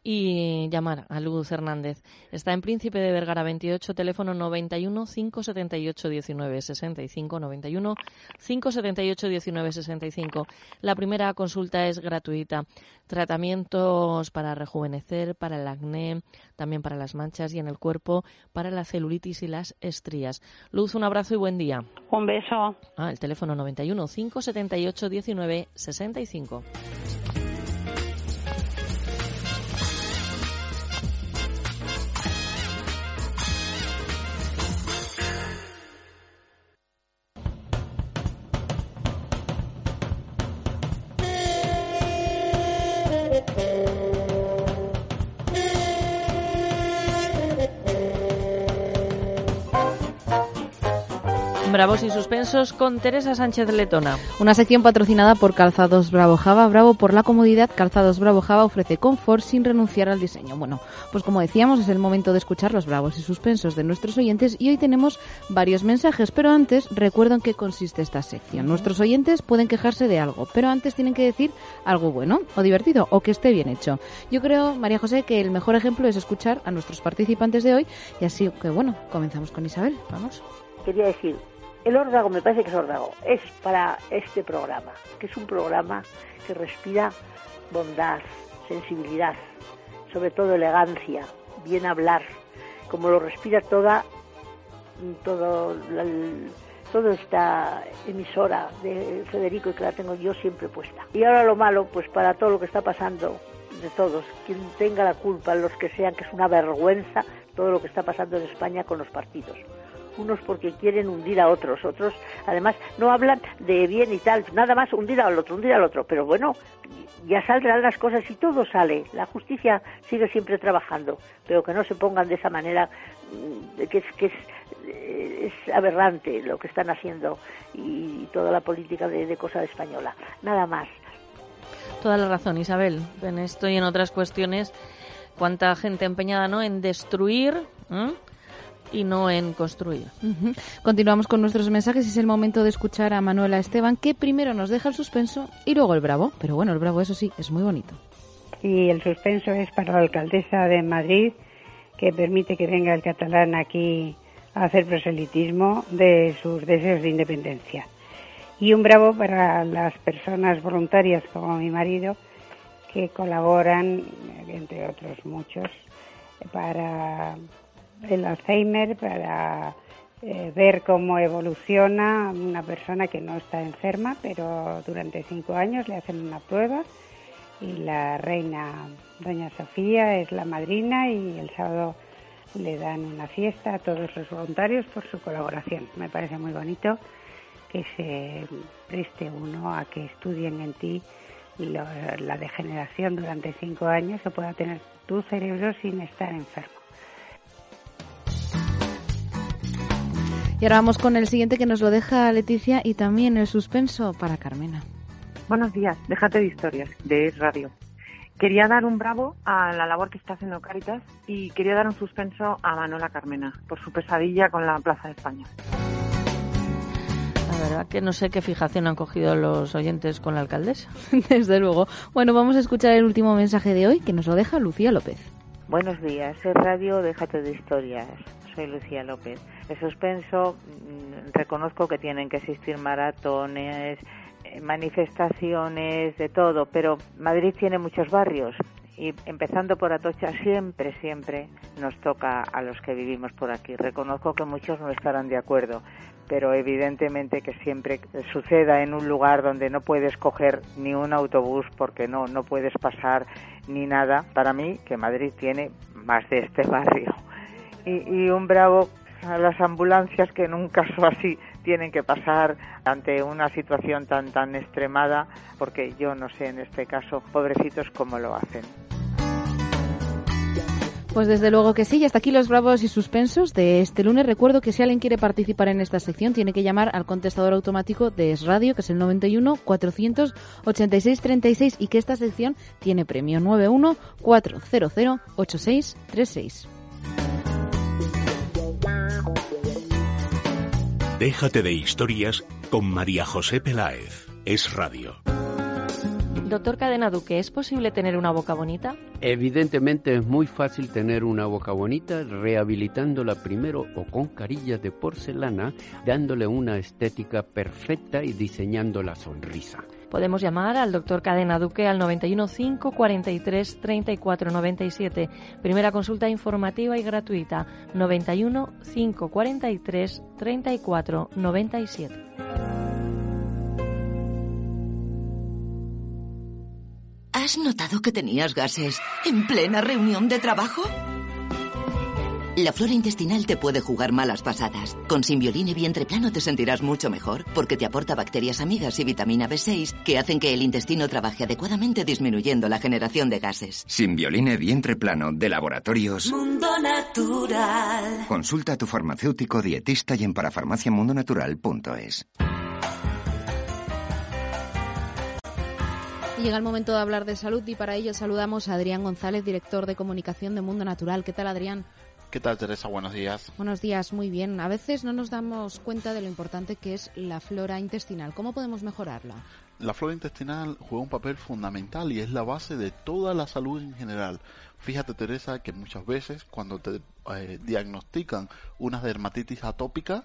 y llamar a Luz Hernández. Está en Príncipe de Vergara 28, teléfono 91 578 19 65 91 578 19 65. La primera consulta es gratuita. Tratamientos para rejuvenecer, para el acné, también para las manchas y en el cuerpo, para la celulitis y las estrías. Luz, un abrazo y buen día. Un beso. Ah, el teléfono 91 578 19 65. Bravos y suspensos con Teresa Sánchez Letona. Una sección patrocinada por Calzados Bravo Java. Bravo por la comodidad. Calzados Bravo Java ofrece confort sin renunciar al diseño. Bueno, pues como decíamos, es el momento de escuchar los bravos y suspensos de nuestros oyentes y hoy tenemos varios mensajes, pero antes recuerdo en qué consiste esta sección. Nuestros oyentes pueden quejarse de algo, pero antes tienen que decir algo bueno o divertido o que esté bien hecho. Yo creo, María José, que el mejor ejemplo es escuchar a nuestros participantes de hoy y así que bueno, comenzamos con Isabel. Vamos. Quería decir, el órdago, me parece que es órdago, es para este programa, que es un programa que respira bondad, sensibilidad, sobre todo elegancia, bien hablar, como lo respira toda, toda esta emisora de Federico y que la tengo yo siempre puesta. Y ahora lo malo, pues para todo lo que está pasando de todos, quien tenga la culpa, los que sean, que es una vergüenza todo lo que está pasando en España con los partidos unos porque quieren hundir a otros, otros además no hablan de bien y tal, nada más hundir al otro, hundir al otro, pero bueno, ya saldrán las cosas y todo sale, la justicia sigue siempre trabajando, pero que no se pongan de esa manera, mm, que es, que eh, es aberrante lo que están haciendo y toda la política de cosa española, nada más. Toda la razón, Isabel, en esto y en otras cuestiones, cuánta gente empeñada ¿no? en destruir y no en construir. Continuamos con nuestros mensajes y es el momento de escuchar a Manuela Esteban, que primero nos deja el suspenso y luego el bravo. Pero bueno, el bravo, eso sí, es muy bonito. Y el suspenso es para la alcaldesa de Madrid, que permite que venga el catalán aquí a hacer proselitismo de sus deseos de independencia. Y un bravo para las personas voluntarias como mi marido, que colaboran, entre otros muchos, para el Alzheimer, para eh, ver cómo evoluciona una persona que no está enferma, pero durante cinco años le hacen una prueba y la reina Doña Sofía es la madrina y el sábado le dan una fiesta a todos los voluntarios por su colaboración. Me parece muy bonito que se preste uno a que estudien en ti la degeneración durante cinco años que pueda tener tu cerebro sin estar enfermo. Y ahora vamos con el siguiente que nos lo deja Leticia y también el suspenso para Carmena. Buenos días, déjate de historias, de Radio. Quería dar un bravo a la labor que está haciendo Caritas y quería dar un suspenso a Manola Carmena por su pesadilla con la Plaza de España. La verdad que no sé qué fijación han cogido los oyentes con la alcaldesa. Desde luego. Bueno, vamos a escuchar el último mensaje de hoy que nos lo deja Lucía López. Buenos días, es Radio Déjate de Historias. Soy Lucía López. El suspenso, mm, reconozco que tienen que existir maratones, eh, manifestaciones, de todo, pero Madrid tiene muchos barrios y empezando por Atocha siempre, siempre nos toca a los que vivimos por aquí. Reconozco que muchos no estarán de acuerdo, pero evidentemente que siempre suceda en un lugar donde no puedes coger ni un autobús porque no, no puedes pasar ni nada. Para mí, que Madrid tiene más de este barrio. Y, un bravo a las ambulancias que en un caso así tienen que pasar ante una situación tan tan extremada porque yo no sé en este caso pobrecitos cómo lo hacen. Pues desde luego que sí, y hasta aquí los bravos y suspensos de este lunes. Recuerdo que si alguien quiere participar en esta sección tiene que llamar al contestador automático de Es Radio, que es el 91 486 36 y que esta sección tiene premio 91 400 8636. Déjate de historias con María José Peláez. Es Radio. Doctor Cadena Duque, ¿es posible tener una boca bonita? Evidentemente es muy fácil tener una boca bonita rehabilitándola primero o con carillas de porcelana, dándole una estética perfecta y diseñando la sonrisa. Podemos llamar al doctor Cadena Duque al 91 5 43 34 97. Primera consulta informativa y gratuita 91 5 43 34 97. ¿Has notado que tenías gases en plena reunión de trabajo? La flora intestinal te puede jugar malas pasadas. Con Simbioline Vientre Plano te sentirás mucho mejor porque te aporta bacterias amigas y vitamina B6 que hacen que el intestino trabaje adecuadamente disminuyendo la generación de gases. Simbioline Vientre Plano de Laboratorios Mundo Natural. Consulta a tu farmacéutico dietista y en parafarmaciamundonatural.es. Llega el momento de hablar de salud y para ello saludamos a Adrián González, director de comunicación de Mundo Natural. ¿Qué tal, Adrián? ¿Qué tal, Teresa? Buenos días. Buenos días, muy bien. A veces no nos damos cuenta de lo importante que es la flora intestinal. ¿Cómo podemos mejorarla? La flora intestinal juega un papel fundamental y es la base de toda la salud en general. Fíjate, Teresa, que muchas veces cuando te eh, diagnostican una dermatitis atópica,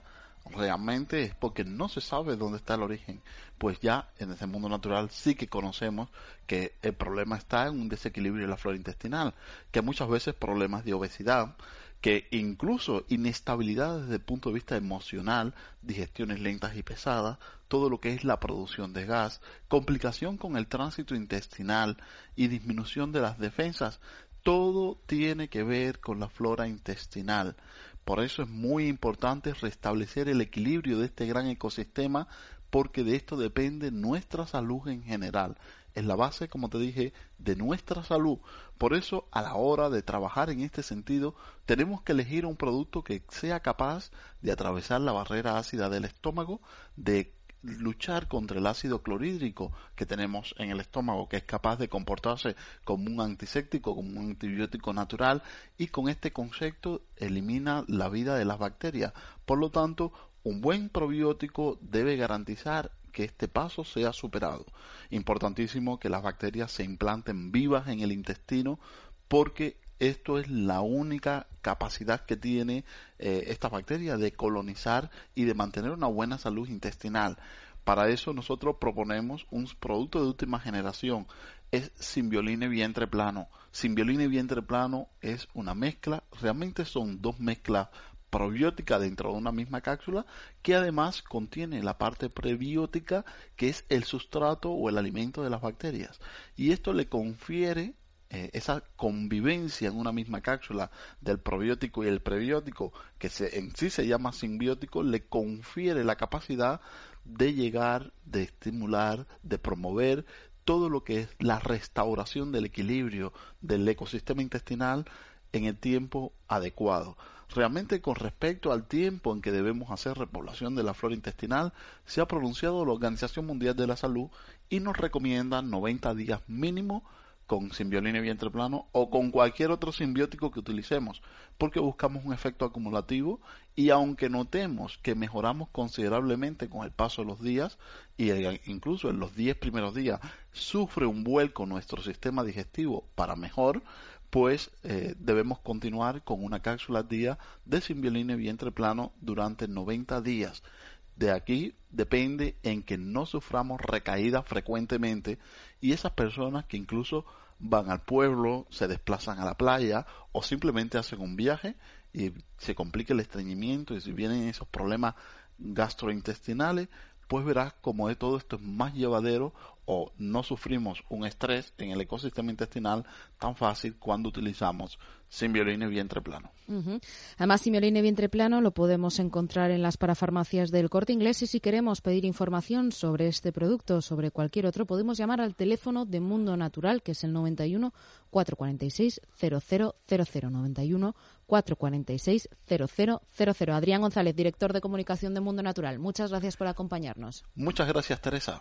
realmente es porque no se sabe dónde está el origen. Pues ya en ese mundo natural sí que conocemos que el problema está en un desequilibrio de la flora intestinal, que muchas veces problemas de obesidad, que incluso inestabilidad desde el punto de vista emocional, digestiones lentas y pesadas, todo lo que es la producción de gas, complicación con el tránsito intestinal y disminución de las defensas, todo tiene que ver con la flora intestinal. Por eso es muy importante restablecer el equilibrio de este gran ecosistema porque de esto depende nuestra salud en general. Es la base, como te dije, de nuestra salud. Por eso, a la hora de trabajar en este sentido, tenemos que elegir un producto que sea capaz de atravesar la barrera ácida del estómago, de luchar contra el ácido clorhídrico que tenemos en el estómago, que es capaz de comportarse como un antiséptico, como un antibiótico natural, y con este concepto elimina la vida de las bacterias. Por lo tanto, un buen probiótico debe garantizar que este paso sea superado. Importantísimo que las bacterias se implanten vivas en el intestino porque esto es la única capacidad que tiene eh, esta bacteria de colonizar y de mantener una buena salud intestinal. Para eso nosotros proponemos un producto de última generación. es Simbioline vientre plano. Simbioline vientre plano es una mezcla, realmente son dos mezclas probióticas dentro de una misma cápsula que además contiene la parte prebiótica que es el sustrato o el alimento de las bacterias. Y esto le confiere eh, esa convivencia en una misma cápsula del probiótico y el prebiótico, que se, en sí se llama simbiótico, le confiere la capacidad de llegar, de estimular, de promover todo lo que es la restauración del equilibrio del ecosistema intestinal en el tiempo adecuado. Realmente con respecto al tiempo en que debemos hacer repoblación de la flora intestinal, se ha pronunciado la Organización Mundial de la Salud y nos recomienda 90 días mínimo con simbiolina y vientre plano o con cualquier otro simbiótico que utilicemos, porque buscamos un efecto acumulativo y aunque notemos que mejoramos considerablemente con el paso de los días y incluso en los 10 primeros días sufre un vuelco nuestro sistema digestivo para mejor, pues eh, debemos continuar con una cápsula al día de simbiolina y vientre plano durante 90 días. De aquí depende en que no suframos recaídas frecuentemente y esas personas que incluso van al pueblo, se desplazan a la playa o simplemente hacen un viaje y se complica el estreñimiento y si vienen esos problemas gastrointestinales, pues verás como de todo esto es más llevadero o no sufrimos un estrés en el ecosistema intestinal tan fácil cuando utilizamos Simbioline vientre plano. Además, Simbioline vientre plano lo podemos encontrar en las parafarmacias del corte inglés y si queremos pedir información sobre este producto o sobre cualquier otro, podemos llamar al teléfono de Mundo Natural, que es el 91 446 0000 91 446 0000. Adrián González, director de comunicación de Mundo Natural. Muchas gracias por acompañarnos. Muchas gracias, Teresa.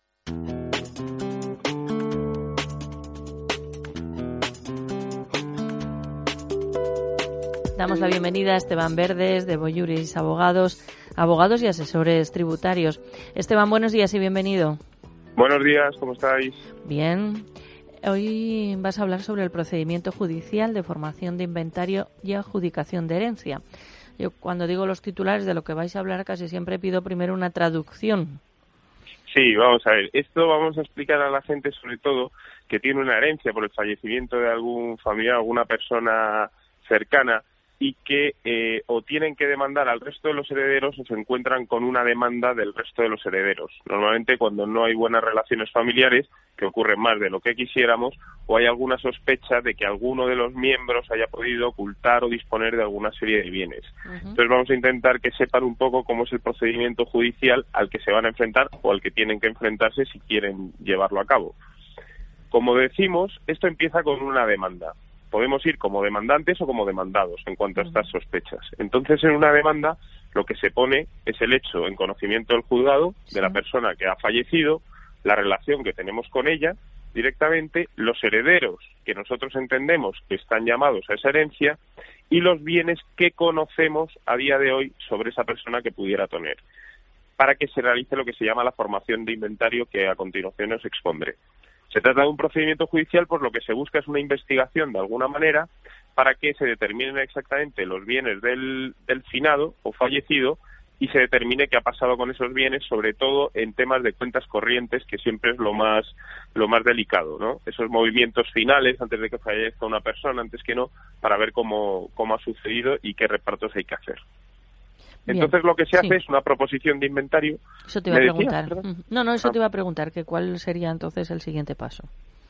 Damos la bienvenida a Esteban Verdes de Boyuris Abogados, abogados y asesores tributarios. Esteban, buenos días y bienvenido. Buenos días, ¿cómo estáis? Bien. Hoy vas a hablar sobre el procedimiento judicial de formación de inventario y adjudicación de herencia. Yo cuando digo los titulares de lo que vais a hablar casi siempre pido primero una traducción. Sí, vamos a ver. Esto vamos a explicar a la gente sobre todo que tiene una herencia por el fallecimiento de algún familiar, alguna persona cercana y que eh, o tienen que demandar al resto de los herederos o se encuentran con una demanda del resto de los herederos. Normalmente cuando no hay buenas relaciones familiares, que ocurren más de lo que quisiéramos, o hay alguna sospecha de que alguno de los miembros haya podido ocultar o disponer de alguna serie de bienes. Entonces vamos a intentar que sepan un poco cómo es el procedimiento judicial al que se van a enfrentar o al que tienen que enfrentarse si quieren llevarlo a cabo. Como decimos, esto empieza con una demanda podemos ir como demandantes o como demandados en cuanto a estas sospechas. Entonces, en una demanda, lo que se pone es el hecho en conocimiento del juzgado de la persona que ha fallecido, la relación que tenemos con ella directamente, los herederos que nosotros entendemos que están llamados a esa herencia y los bienes que conocemos a día de hoy sobre esa persona que pudiera tener, para que se realice lo que se llama la formación de inventario que a continuación os expondré. Se trata de un procedimiento judicial, por lo que se busca es una investigación de alguna manera para que se determinen exactamente los bienes del, del finado o fallecido y se determine qué ha pasado con esos bienes, sobre todo en temas de cuentas corrientes, que siempre es lo más lo más delicado, ¿no? Esos movimientos finales antes de que fallezca una persona, antes que no, para ver cómo, cómo ha sucedido y qué repartos hay que hacer. Entonces lo que se hace es una proposición de inventario. Eso te iba a preguntar. no, no, eso ah. te iba a preguntar, que cuál sería entonces el siguiente paso.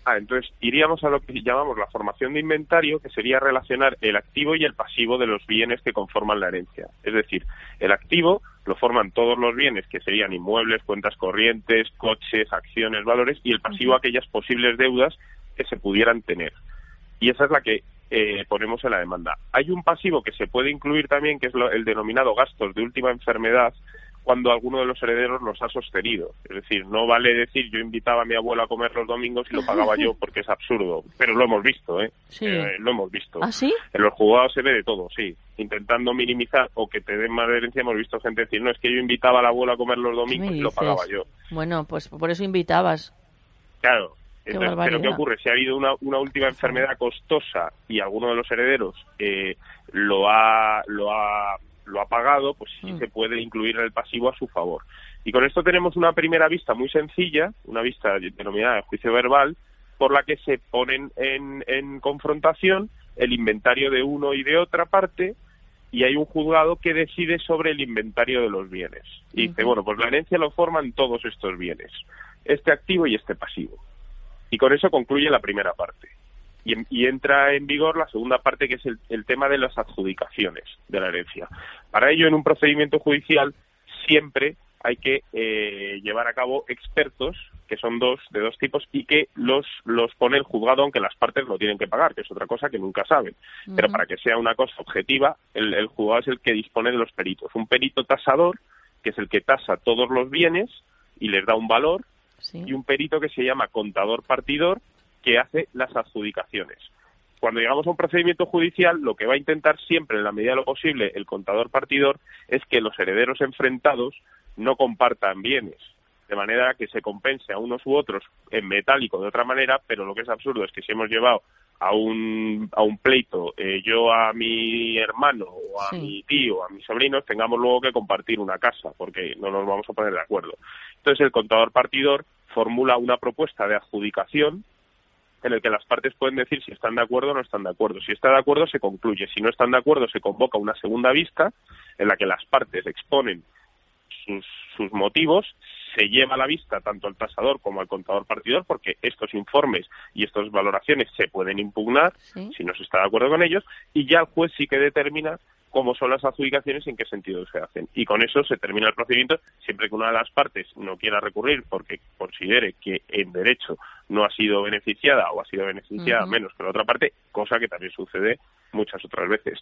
Ah, entonces iríamos a lo que llamamos la formación de inventario, que sería relacionar el activo y el pasivo de los bienes que conforman la herencia. Es decir, el activo lo forman todos los bienes que serían inmuebles, cuentas corrientes, coches, acciones, valores, y el pasivo aquellas posibles deudas que se pudieran tener. Y esa es la que eh, ponemos en la demanda. Hay un pasivo que se puede incluir también, que es el denominado gastos de última enfermedad, cuando alguno de los herederos los ha sostenido. Es decir, no vale decir yo invitaba a mi abuelo a comer los domingos y lo pagaba yo porque es absurdo. Pero lo hemos visto, ¿eh? eh lo hemos visto. ¿Ah, sí? En los juzgados se ve de todo, sí. Intentando minimizar o que te den más herencia, hemos visto gente decir, no, es que yo invitaba al abuelo a comer los domingos y lo pagaba yo. Bueno, pues por eso invitabas. Claro, pero ¿qué ocurre? Si ha habido una, una última enfermedad costosa y alguno de los herederos eh, lo, ha, lo, ha, lo ha pagado, pues sí mm. se puede incluir en el pasivo a su favor. Y con esto tenemos una primera vista muy sencilla, una vista denominada de juicio verbal, por la que se ponen en, en confrontación el inventario de uno y de otra parte y hay un juzgado que decide sobre el inventario de los bienes. Y dice, bueno, pues la herencia lo forman todos estos bienes, este activo y este pasivo. Y con eso concluye la primera parte. Y, entra en vigor la segunda parte, que es el, tema de las adjudicaciones de la herencia. Para ello, en un procedimiento judicial, siempre hay que eh, llevar a cabo expertos, que son dos, de dos tipos, y que los, los pone el juzgado, aunque las partes lo tienen que pagar, que es otra cosa que nunca saben. Pero para que sea una cosa objetiva, el, el juzgado es el que dispone de los peritos. Un perito tasador, que es el que tasa todos los bienes y les da un valor, y un perito que se llama contador partidor que hace las adjudicaciones. Cuando llegamos a un procedimiento judicial, lo que va a intentar siempre, en la medida de lo posible, el contador partidor es que los herederos enfrentados no compartan bienes, de manera que se compense a unos u otros en metálico de otra manera, pero lo que es absurdo es que si hemos llevado a un, a un pleito eh, yo a mi hermano o a mi tío a mis sobrinos, tengamos luego que compartir una casa, porque no nos vamos a poner de acuerdo. Entonces el contador partidor formula una propuesta de adjudicación en el que las partes pueden decir si están de acuerdo o no están de acuerdo. Si está de acuerdo, se concluye. Si no están de acuerdo, se convoca una segunda vista en la que las partes exponen sus, sus motivos, se lleva a la vista tanto al tasador como al contador partidor, porque estos informes y estas valoraciones se pueden impugnar si no se está de acuerdo con ellos, y ya el juez sí que determina cómo son las adjudicaciones y en qué sentido se hacen. Y con eso se termina el procedimiento siempre que una de las partes no quiera recurrir porque considere que en derecho no ha sido beneficiada o ha sido beneficiada menos que la otra parte, cosa que también sucede muchas otras veces.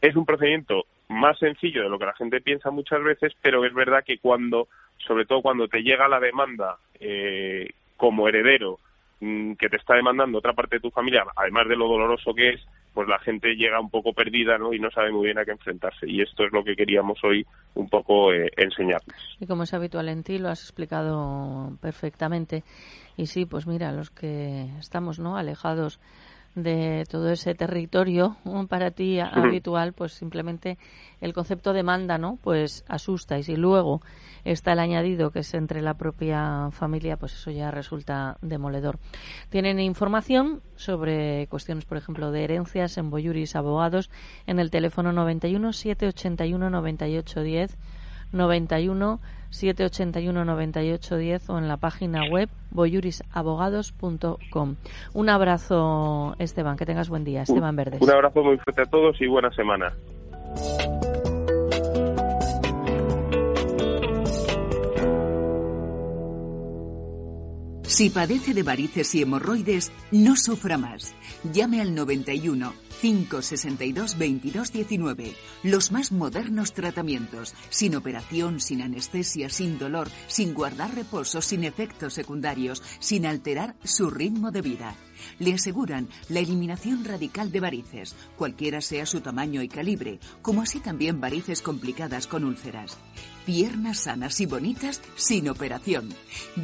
Es un procedimiento más sencillo de lo que la gente piensa muchas veces, pero es verdad que cuando, sobre todo cuando te llega la demanda eh, como heredero mm, que te está demandando otra parte de tu familia, además de lo doloroso que es, pues la gente llega un poco perdida ¿no? y no sabe muy bien a qué enfrentarse. Y esto es lo que queríamos hoy un poco eh, enseñarles. Y como es habitual en ti, lo has explicado perfectamente. Y sí, pues mira, los que estamos no alejados de todo ese territorio para ti habitual, pues simplemente el concepto de manda, ¿no? Pues asusta y si luego está el añadido que es entre la propia familia, pues eso ya resulta demoledor. Tienen información sobre cuestiones, por ejemplo, de herencias en Boyuris Abogados en el teléfono 91 781 98 10 91 781 98 10 o en la página web boyurisabogados.com. Un abrazo, Esteban, que tengas buen día. Esteban Verdes. Un abrazo muy fuerte a todos y buena semana. Si padece de varices y hemorroides, no sufra más. Llame al 91 562 2219. Los más modernos tratamientos, sin operación, sin anestesia, sin dolor, sin guardar reposo, sin efectos secundarios, sin alterar su ritmo de vida. Le aseguran la eliminación radical de varices, cualquiera sea su tamaño y calibre, como así también varices complicadas con úlceras. Piernas sanas y bonitas sin operación.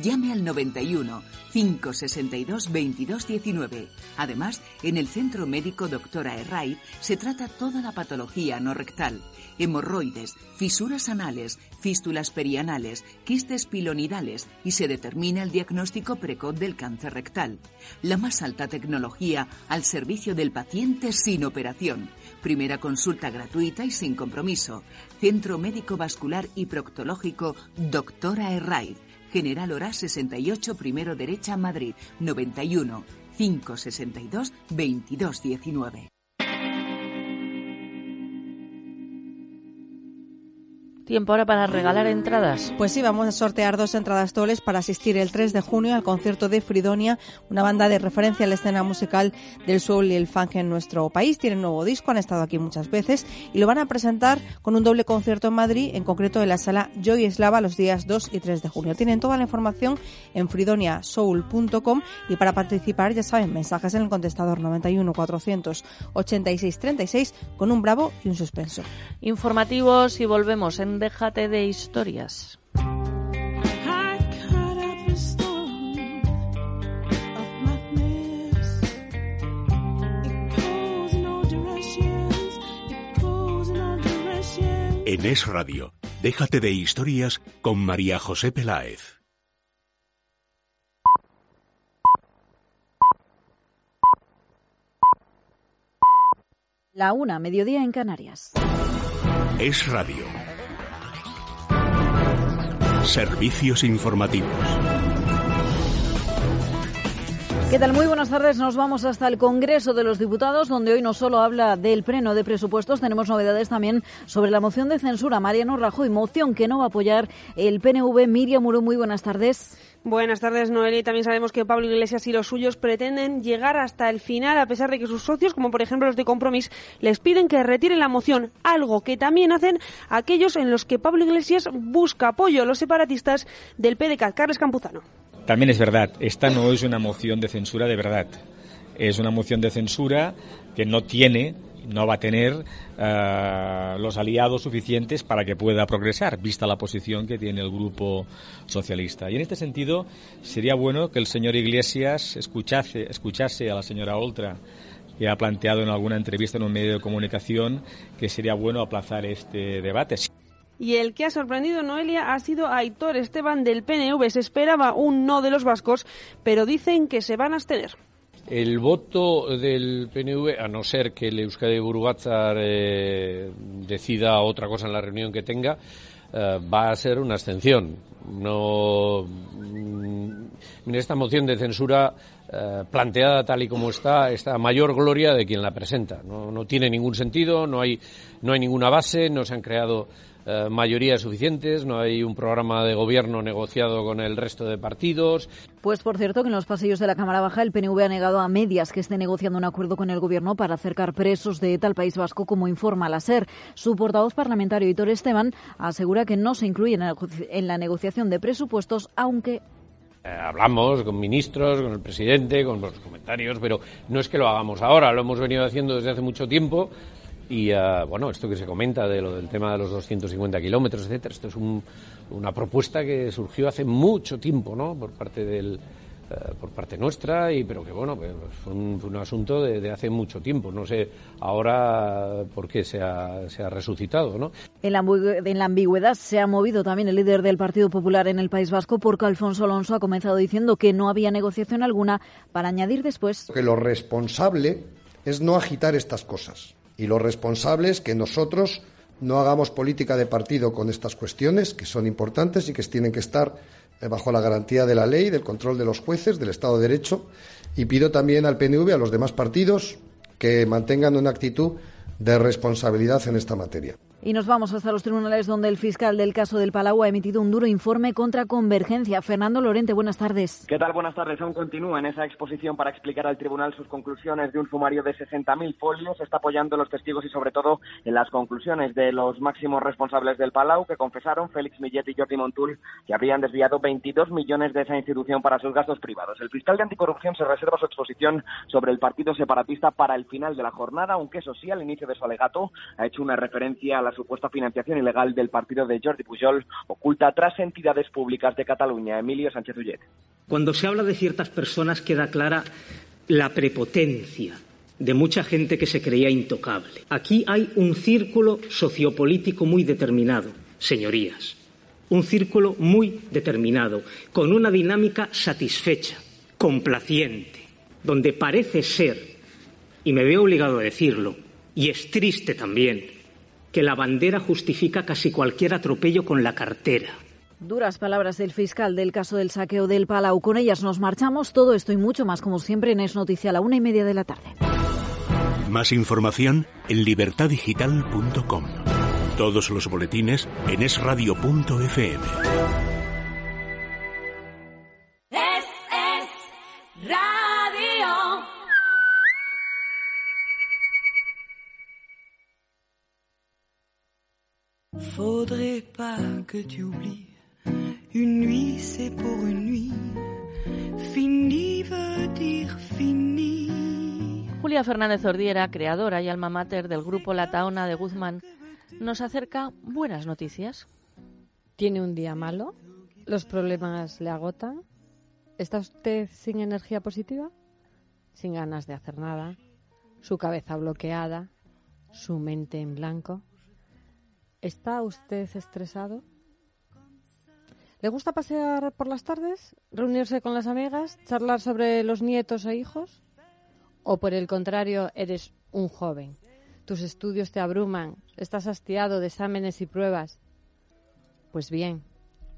Llame al 91 562 2219. Además, en el Centro Médico Doctora Herray se trata toda la patología no rectal, hemorroides, fisuras anales, fístulas perianales, quistes pilonidales y se determina el diagnóstico precoz del cáncer rectal. La más alta tecnología al servicio del paciente sin operación. Primera consulta gratuita y sin compromiso. Centro Médico Vascular y Proctológico Doctora Herray. General Hora 68, primero derecha, Madrid, 91 562 2219. Tiempo ahora para regalar entradas. Pues sí, vamos a sortear dos entradas dobles para asistir el 3 de junio al concierto de Fridonia, una banda de referencia a la escena musical del soul y el funk en nuestro país. Tienen nuevo disco, han estado aquí muchas veces y lo van a presentar con un doble concierto en Madrid, en concreto en la sala Joy Eslava los días 2 y 3 de junio. Tienen toda la información en fridoniasoul.com y para participar, ya saben, mensajes en el contestador 91 486 36 con un bravo y un suspenso. Informativos y volvemos en Déjate de historias. En Es Radio, déjate de historias con María José Peláez. La una, mediodía en Canarias. Es Radio. Servicios informativos. ¿Qué tal? Muy buenas tardes. Nos vamos hasta el Congreso de los Diputados, donde hoy no solo habla del pleno de presupuestos, tenemos novedades también sobre la moción de censura. Mariano Rajoy, moción que no va a apoyar el PNV. Miriam Muro, muy buenas tardes. Buenas tardes, Noelia. También sabemos que Pablo Iglesias y los suyos pretenden llegar hasta el final, a pesar de que sus socios, como por ejemplo los de Compromís, les piden que retiren la moción, algo que también hacen aquellos en los que Pablo Iglesias busca apoyo, los separatistas del PDK. Carles Campuzano. También es verdad, esta no es una moción de censura de verdad. Es una moción de censura que no tiene no va a tener uh, los aliados suficientes para que pueda progresar, vista la posición que tiene el grupo socialista. Y en este sentido, sería bueno que el señor Iglesias escuchase, escuchase a la señora Oltra que ha planteado en alguna entrevista en un medio de comunicación que sería bueno aplazar este debate. Y el que ha sorprendido Noelia ha sido Aitor Esteban del PNV. Se esperaba un no de los vascos, pero dicen que se van a abstener. El voto del PNV, a no ser que el Euskadi Burubatzar eh, decida otra cosa en la reunión que tenga, eh, va a ser una abstención. No, en esta moción de censura eh, planteada tal y como está, está a mayor gloria de quien la presenta. No, no tiene ningún sentido, no hay, no hay ninguna base, no se han creado eh, mayorías suficientes, no hay un programa de gobierno negociado con el resto de partidos. Pues por cierto que en los pasillos de la Cámara Baja el PNV ha negado a medias que esté negociando un acuerdo con el gobierno para acercar presos de ETA al País Vasco, como informa la SER. Su portavoz parlamentario, Hitor Esteban, asegura que no se incluye en la negociación de presupuestos, aunque eh, hablamos con ministros, con el presidente, con los comentarios, pero no es que lo hagamos ahora, lo hemos venido haciendo desde hace mucho tiempo y uh, bueno, esto que se comenta de lo del tema de los 250 kilómetros, etcétera, esto es un, una propuesta que surgió hace mucho tiempo, ¿no? Por parte del, uh, por parte nuestra y pero que bueno pues fue, un, fue un asunto de, de, hace mucho tiempo. No sé ahora por qué se ha, se ha resucitado no en la, en la ambigüedad se ha movido también el líder del Partido Popular en el País Vasco porque Alfonso Alonso ha comenzado diciendo que no había negociación alguna para añadir después. Que lo responsable es no agitar estas cosas y lo responsable es que nosotros no hagamos política de partido con estas cuestiones, que son importantes y que tienen que estar bajo la garantía de la ley, del control de los jueces, del Estado de Derecho. Y pido también al PNV, a los demás partidos, que mantengan una actitud de responsabilidad en esta materia. Y nos vamos hasta los tribunales donde el fiscal del caso del Palau ha emitido un duro informe contra Convergencia. Fernando Lorente, buenas tardes. ¿Qué tal? Buenas tardes. Aún continúa en esa exposición para explicar al tribunal sus conclusiones de un sumario de 60.000 folios. Está apoyando los testigos y sobre todo en las conclusiones de los máximos responsables del Palau que confesaron, Félix Millet y Jordi Montul, que habrían desviado 22 millones de esa institución para sus gastos privados. El fiscal de anticorrupción se reserva su exposición sobre el partido separatista para el final de la jornada, aunque eso sí, al inicio de su alegato ha hecho una referencia a la supuesta financiación ilegal del partido de Jordi Pujol oculta tras entidades públicas de Cataluña. Emilio Sánchez Ullet. Cuando se habla de ciertas personas queda clara la prepotencia de mucha gente que se creía intocable. Aquí hay un círculo sociopolítico muy determinado, señorías. Un círculo muy determinado, con una dinámica satisfecha, complaciente, donde parece ser, y me veo obligado a decirlo, y es triste también, que la bandera justifica casi cualquier atropello con la cartera. Duras palabras del fiscal del caso del saqueo del Palau. Con ellas nos marchamos. Todo esto y mucho más, como siempre, en Es Noticia a la una y media de la tarde. Más información en libertadigital.com. Todos los boletines en esradio.fm. Faudrait pas que tu oublies. Une nuit, c'est pour une nuit. Fini veut dire fini. Julia Fernández Ordiera, creadora y alma mater del grupo La Taona de Guzmán, nos acerca buenas noticias. ¿Tiene un día malo? ¿Los problemas le agotan? ¿Está usted sin energía positiva? ¿Sin ganas de hacer nada? ¿Su cabeza bloqueada? ¿Su mente en blanco? ¿Está usted estresado? ¿Le gusta pasear por las tardes? ¿Reunirse con las amigas? ¿Charlar sobre los nietos e hijos? ¿O por el contrario, eres un joven? Tus estudios te abruman, estás hastiado de exámenes y pruebas. Pues bien,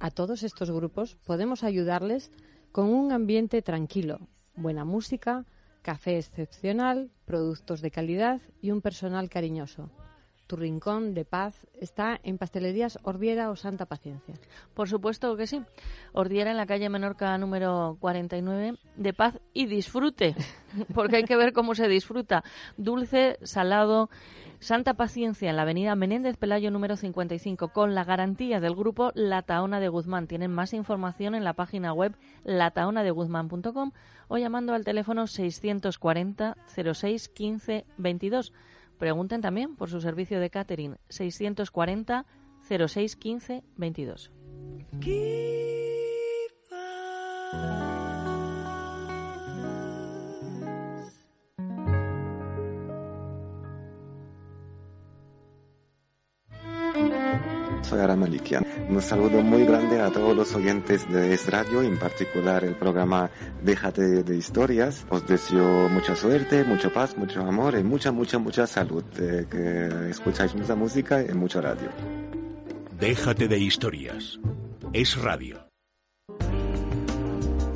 a todos estos grupos podemos ayudarles con un ambiente tranquilo, buena música, café excepcional, productos de calidad y un personal cariñoso. Tu rincón de paz está en Pastelerías Ordiera o Santa Paciencia. Por supuesto que sí. Ordiera en la calle Menorca número 49, de paz y disfrute, porque hay que ver cómo se disfruta. Dulce, salado, Santa Paciencia en la avenida Menéndez Pelayo número 55, con la garantía del grupo La Taona de Guzmán. Tienen más información en la página web lataonadeguzmán.com o llamando al teléfono 640 06 15 22. Pregunten también por su servicio de catering 640 06 15 22. Soy Ara Malikian. Un saludo muy grande a todos los oyentes de Es Radio, en particular el programa Déjate de Historias. Os deseo mucha suerte, mucha paz, mucho amor y mucha, mucha, mucha salud. Eh, que escucháis mucha música y mucha radio. Déjate de historias. Es radio.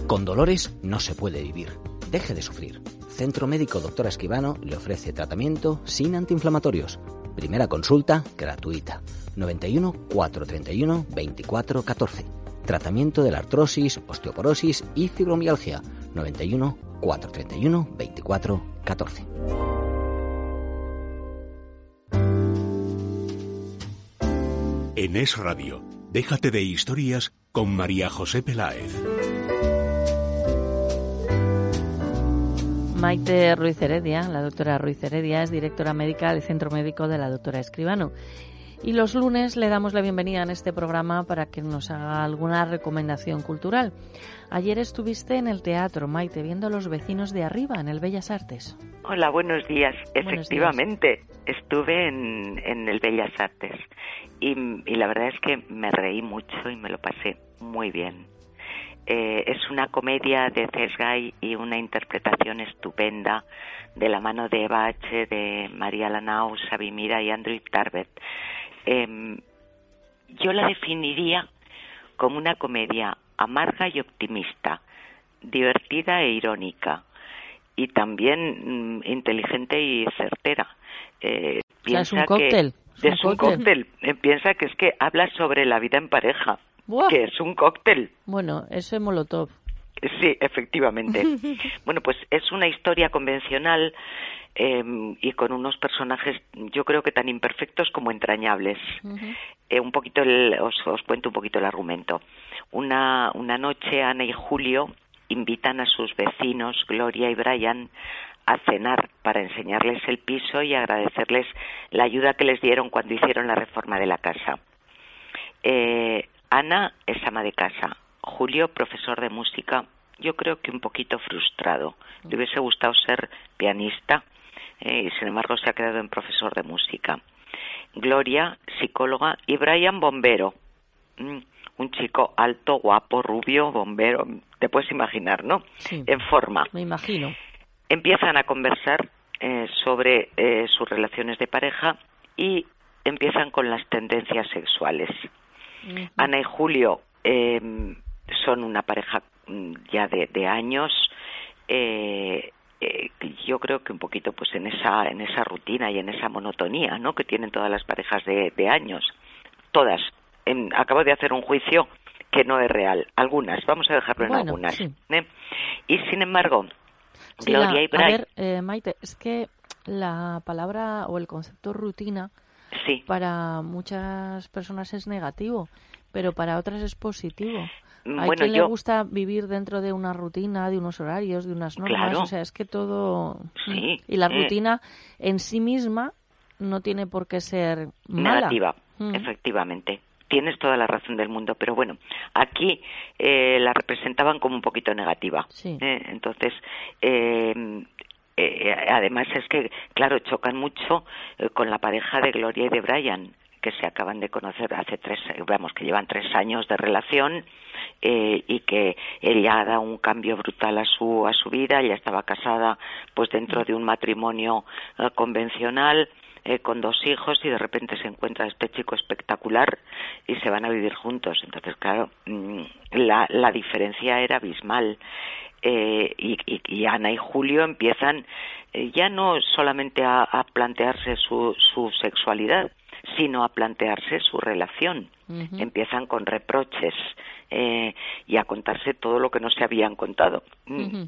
Con dolores no se puede vivir. Deje de sufrir. Centro Médico Doctora Esquivano le ofrece tratamiento sin antiinflamatorios. Primera consulta gratuita. 91 431 24 14. Tratamiento de la artrosis, osteoporosis y fibromialgia. 91 431 24 14. En Es Radio, déjate de historias con María José Peláez. Maite Ruiz Heredia, la doctora Ruiz Heredia, es directora médica del Centro Médico de la doctora Escribano. Y los lunes le damos la bienvenida en este programa para que nos haga alguna recomendación cultural. Ayer estuviste en el teatro, Maite, viendo a los vecinos de arriba, en el Bellas Artes. Hola, buenos días. Efectivamente, estuve en, en, el Bellas Artes y, y, la verdad es que me reí mucho y me lo pasé muy bien. Eh, es una comedia de Cesgay y una interpretación estupenda de la mano de Eva H., de María Lanau, Xavi Mira y Andrew Tarbet. Eh, yo la definiría como una comedia amarga y optimista, divertida e irónica, y también mm, inteligente y certera. Eh, piensa es un cóctel. Que, es, un cóctel. cóctel. Piensa que es que habla sobre la vida en pareja, Buah. que es un cóctel. Bueno, eso es Molotov. Sí, efectivamente. bueno, pues es una historia convencional eh, y con unos personajes, yo creo que tan imperfectos como entrañables. Uh -huh. eh, un poquito, el, os, os, cuento un poquito el argumento. Una, una noche, Ana y Julio invitan a sus vecinos, Gloria y Brian, a cenar para enseñarles el piso y agradecerles la ayuda que les dieron cuando hicieron la reforma de la casa. Eh, Ana es ama de casa, Julio profesor de música, yo creo que un poquito frustrado. Le hubiese gustado ser pianista eh, y sin embargo se ha quedado en profesor de música. Gloria, psicóloga, y Brian, bombero. Mm, un chico alto, guapo, rubio, bombero, te puedes imaginar, ¿no? Sí, en forma. Me imagino. Empiezan a conversar eh, sobre eh, sus relaciones de pareja y empiezan con las tendencias sexuales. Uh -huh. Ana y Julio eh, son una pareja ya de, de años. Eh, eh, yo creo que un poquito pues en esa en esa rutina y en esa monotonía no que tienen todas las parejas de, de años todas acabo de hacer un juicio que no es real algunas vamos a dejarlo en algunas ¿eh? y sin embargo Gloria y a ver eh, Maite es que la palabra o el concepto rutina para muchas personas es negativo pero para otras es positivo Hay quien le gusta vivir dentro de una rutina, de unos horarios, de unas normas. O sea, es que todo. Sí. Y la eh. rutina en sí misma no tiene por qué ser mala. Negativa, mm. efectivamente. Tienes toda la razón del mundo, pero bueno, aquí eh, la representaban como un poquito negativa. Sí. Eh, entonces, eh, además es que, claro, chocan mucho con la pareja de Gloria y de Brian, que se acaban de conocer hace tres, vamos, que llevan tres años de relación eh, y que ella dado un cambio brutal a su a su vida. Ella estaba casada pues dentro de un matrimonio eh, convencional eh, con dos hijos y de repente se encuentra este chico espectacular y se van a vivir juntos. Entonces claro mm, la, la diferencia era abismal. Eh, y, y, Ana y Julio empiezan eh, ya no solamente a, a plantearse su, su sexualidad sino a plantearse su relación. Empiezan con reproches eh, y a contarse todo lo que no se habían contado. Mm,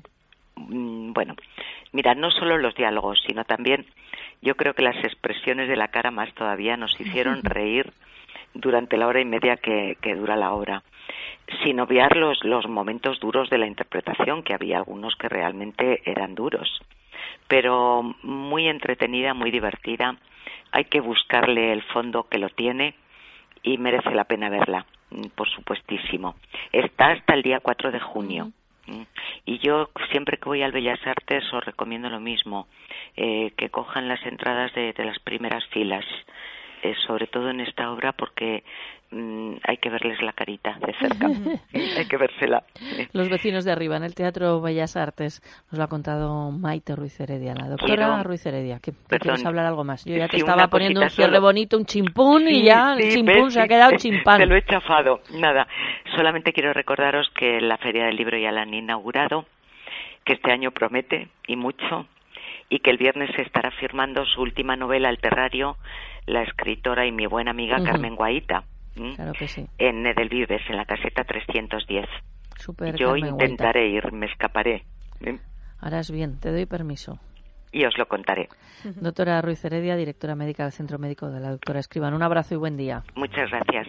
bueno, mira, no solo los diálogos, sino también yo creo que las expresiones de la cara más todavía nos hicieron reír durante la hora y media que, que dura la obra sin obviar los, los momentos duros de la interpretación, que había algunos que realmente eran duros, pero muy entretenida, muy divertida hay que buscarle el fondo que lo tiene y merece la pena verla, mm, por supuestísimo. Está hasta el día 4 de junio. Mm. Y yo siempre que voy al Bellas Artes os recomiendo lo mismo, eh, que cojan las entradas de, de las primeras filas, eh, sobre todo en esta obra porque Mm, hay que verles la carita de cerca, hay que vérsela. Los vecinos de arriba, en el Teatro Bellas Artes, nos lo ha contado Maite Ruiz Heredia, la doctora Ruiz Heredia. que quieres hablar algo más? Yo ya te estaba poniendo un cierre bonito, un chimpún, y ya el chimpún se ha quedado chimpán. Te lo he chafado, nada. Solamente quiero recordaros que la Feria del Libro ya la han inaugurado, que este año promete y mucho, y que el viernes se estará firmando su última novela, El Terrario, la escritora y mi buena amiga Carmen Guaita Claro que sí. En Edelvives, en la caseta 310. Super, Yo intentaré ir, me escaparé. Harás bien, te doy permiso. Y os lo contaré. Doctora Ruiz Heredia, directora médica del Centro Médico de la Doctora Escriban. Un abrazo y buen día. Muchas gracias.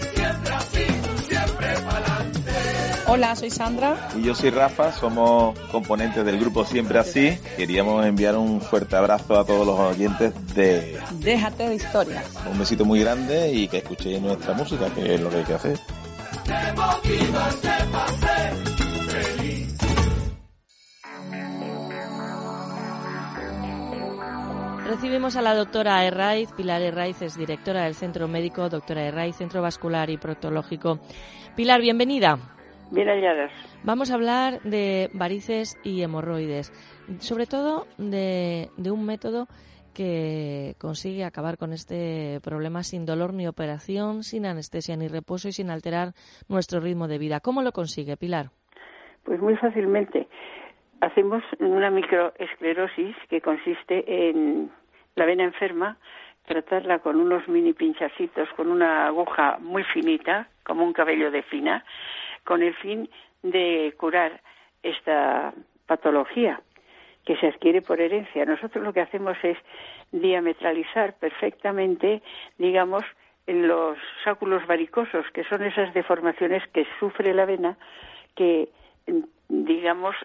Hola, soy Sandra. Y yo soy Rafa, somos componentes del grupo Siempre Así. Queríamos enviar un fuerte abrazo a todos los oyentes de... Déjate de historias. Un besito muy grande y que escuchéis nuestra música, que es lo que hay que hacer. Recibimos a la doctora Herraiz. Pilar Herraiz es directora del Centro Médico Doctora Herraiz, Centro Vascular y Proctológico. Pilar, bienvenida. Bien halladas. Vamos a hablar de varices y hemorroides, sobre todo de, un método que consigue acabar con este problema sin dolor ni operación, sin anestesia ni reposo y sin alterar nuestro ritmo de vida. ¿Cómo lo consigue, Pilar? Pues muy fácilmente. Hacemos una microesclerosis que consiste en la vena enferma, tratarla con unos mini pinchacitos, con una aguja muy finita, como un cabello de fina, con el fin de curar esta patología que se adquiere por herencia. Nosotros lo que hacemos es diametralizar perfectamente, digamos, en los sáculos varicosos, que son esas deformaciones que sufre la vena, que digamos,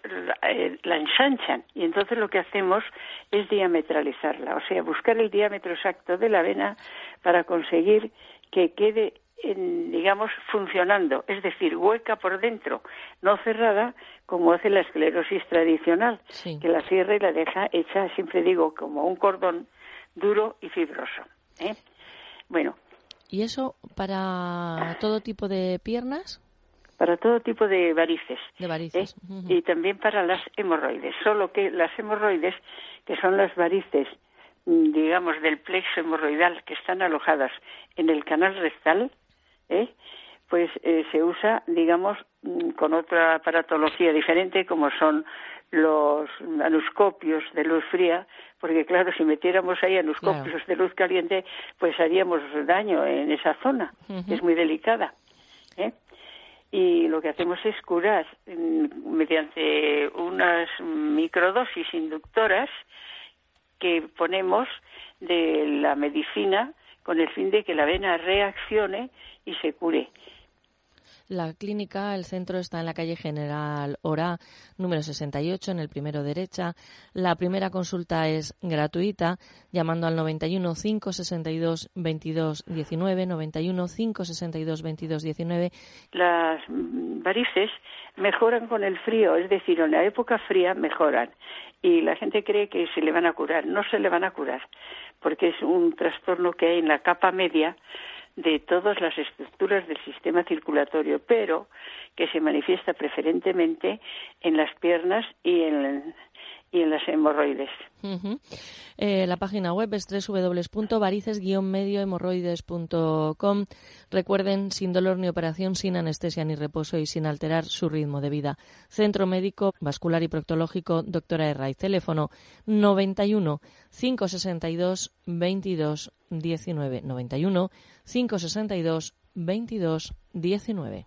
la, ensanchan. Y entonces lo que hacemos es diametralizarla, o sea, buscar el diámetro exacto de la vena para conseguir que quede digamos, funcionando, es decir, hueca por dentro, no cerrada, como hace la esclerosis tradicional, que la cierra y la deja hecha, siempre digo, como un cordón duro y fibroso. ¿eh? Bueno. ¿Y eso para todo tipo de piernas? Para todo tipo de varices. De varices. ¿eh? Y también para las hemorroides. Solo que las hemorroides, que son las varices, mm, digamos, del plexo hemorroidal, que están alojadas en el canal rectal, ¿eh? pues eh, se usa, digamos, mm, con otra aparatología diferente, como son los anuscopios de luz fría, porque claro, si metiéramos ahí anuscopios de luz caliente, pues haríamos daño en esa zona, que es muy delicada. ¿eh? Y lo que hacemos es curar mm, mediante unas microdosis inductoras que ponemos de la medicina con el fin de que la vena reaccione y se cure. La clínica, el centro está en la calle General Ora, número 68, en el primero derecha. La primera consulta es gratuita, llamando al 91 562 22 19, 91 562 22 19. Las varices mejoran con el frío, es decir, en la época fría mejoran. Y la gente cree que se le van a curar. No se le van a curar, porque es un trastorno que hay en la capa media de todas las estructuras del sistema circulatorio, pero que se manifiesta preferentemente en las piernas y en, y en las hemorroides. Eh, la página web es www.varices-mediohemorroides.com. Recuerden, sin dolor ni operación, sin anestesia ni reposo y sin alterar su ritmo de vida. Centro Médico Vascular y Proctológico, doctora Herray. Teléfono 91 562 22 19. 91 562 22 19.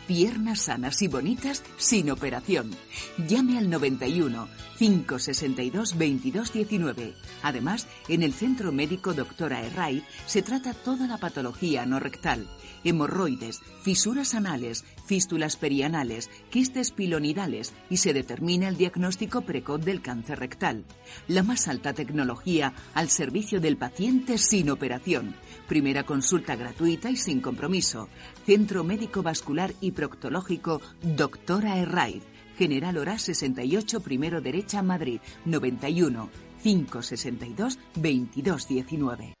Piernas sanas y bonitas sin operación. Llame al 91 562 2219. Además, en el Centro Médico Doctora Herray se trata toda la patología no rectal, hemorroides, fisuras anales, fístulas perianales, quistes pilonidales y se determina el diagnóstico precoz del cáncer rectal. La más alta tecnología al servicio del paciente sin operación. Primera consulta gratuita y sin compromiso. Centro Médico Vascular y Proctológico Doctora Herraiz. General Hora 68, primero derecha, Madrid, 91 562 2219.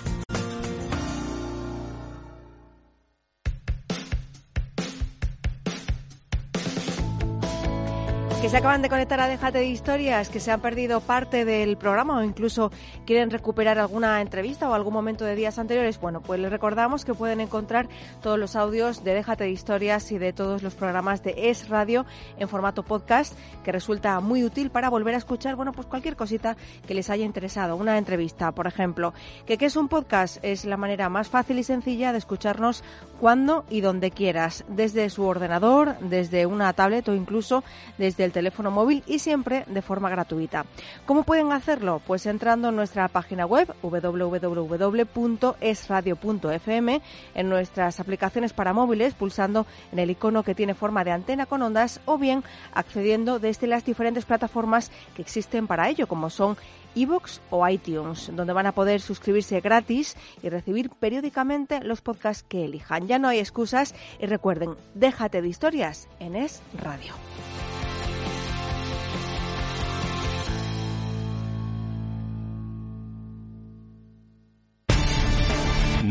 Que se acaban de conectar a Déjate de Historias, que se han perdido parte del programa o incluso quieren recuperar alguna entrevista o algún momento de días anteriores, bueno, pues les recordamos que pueden encontrar todos los audios de Déjate de Historias y de todos los programas de Es Radio en formato podcast, que resulta muy útil para volver a escuchar, bueno, pues cualquier cosita que les haya interesado. Una entrevista, por ejemplo. ¿Que ¿Qué es un podcast? Es la manera más fácil y sencilla de escucharnos cuando y donde quieras, desde su ordenador, desde una tablet o incluso desde el teléfono móvil y siempre de forma gratuita. ¿Cómo pueden hacerlo? Pues entrando en nuestra página web www.esradio.fm, en nuestras aplicaciones para móviles, pulsando en el icono que tiene forma de antena con ondas o bien accediendo desde las diferentes plataformas que existen para ello, como son iVoox o iTunes, donde van a poder suscribirse gratis y recibir periódicamente los podcasts que elijan. Ya no hay excusas y recuerden, déjate de historias en Es Radio.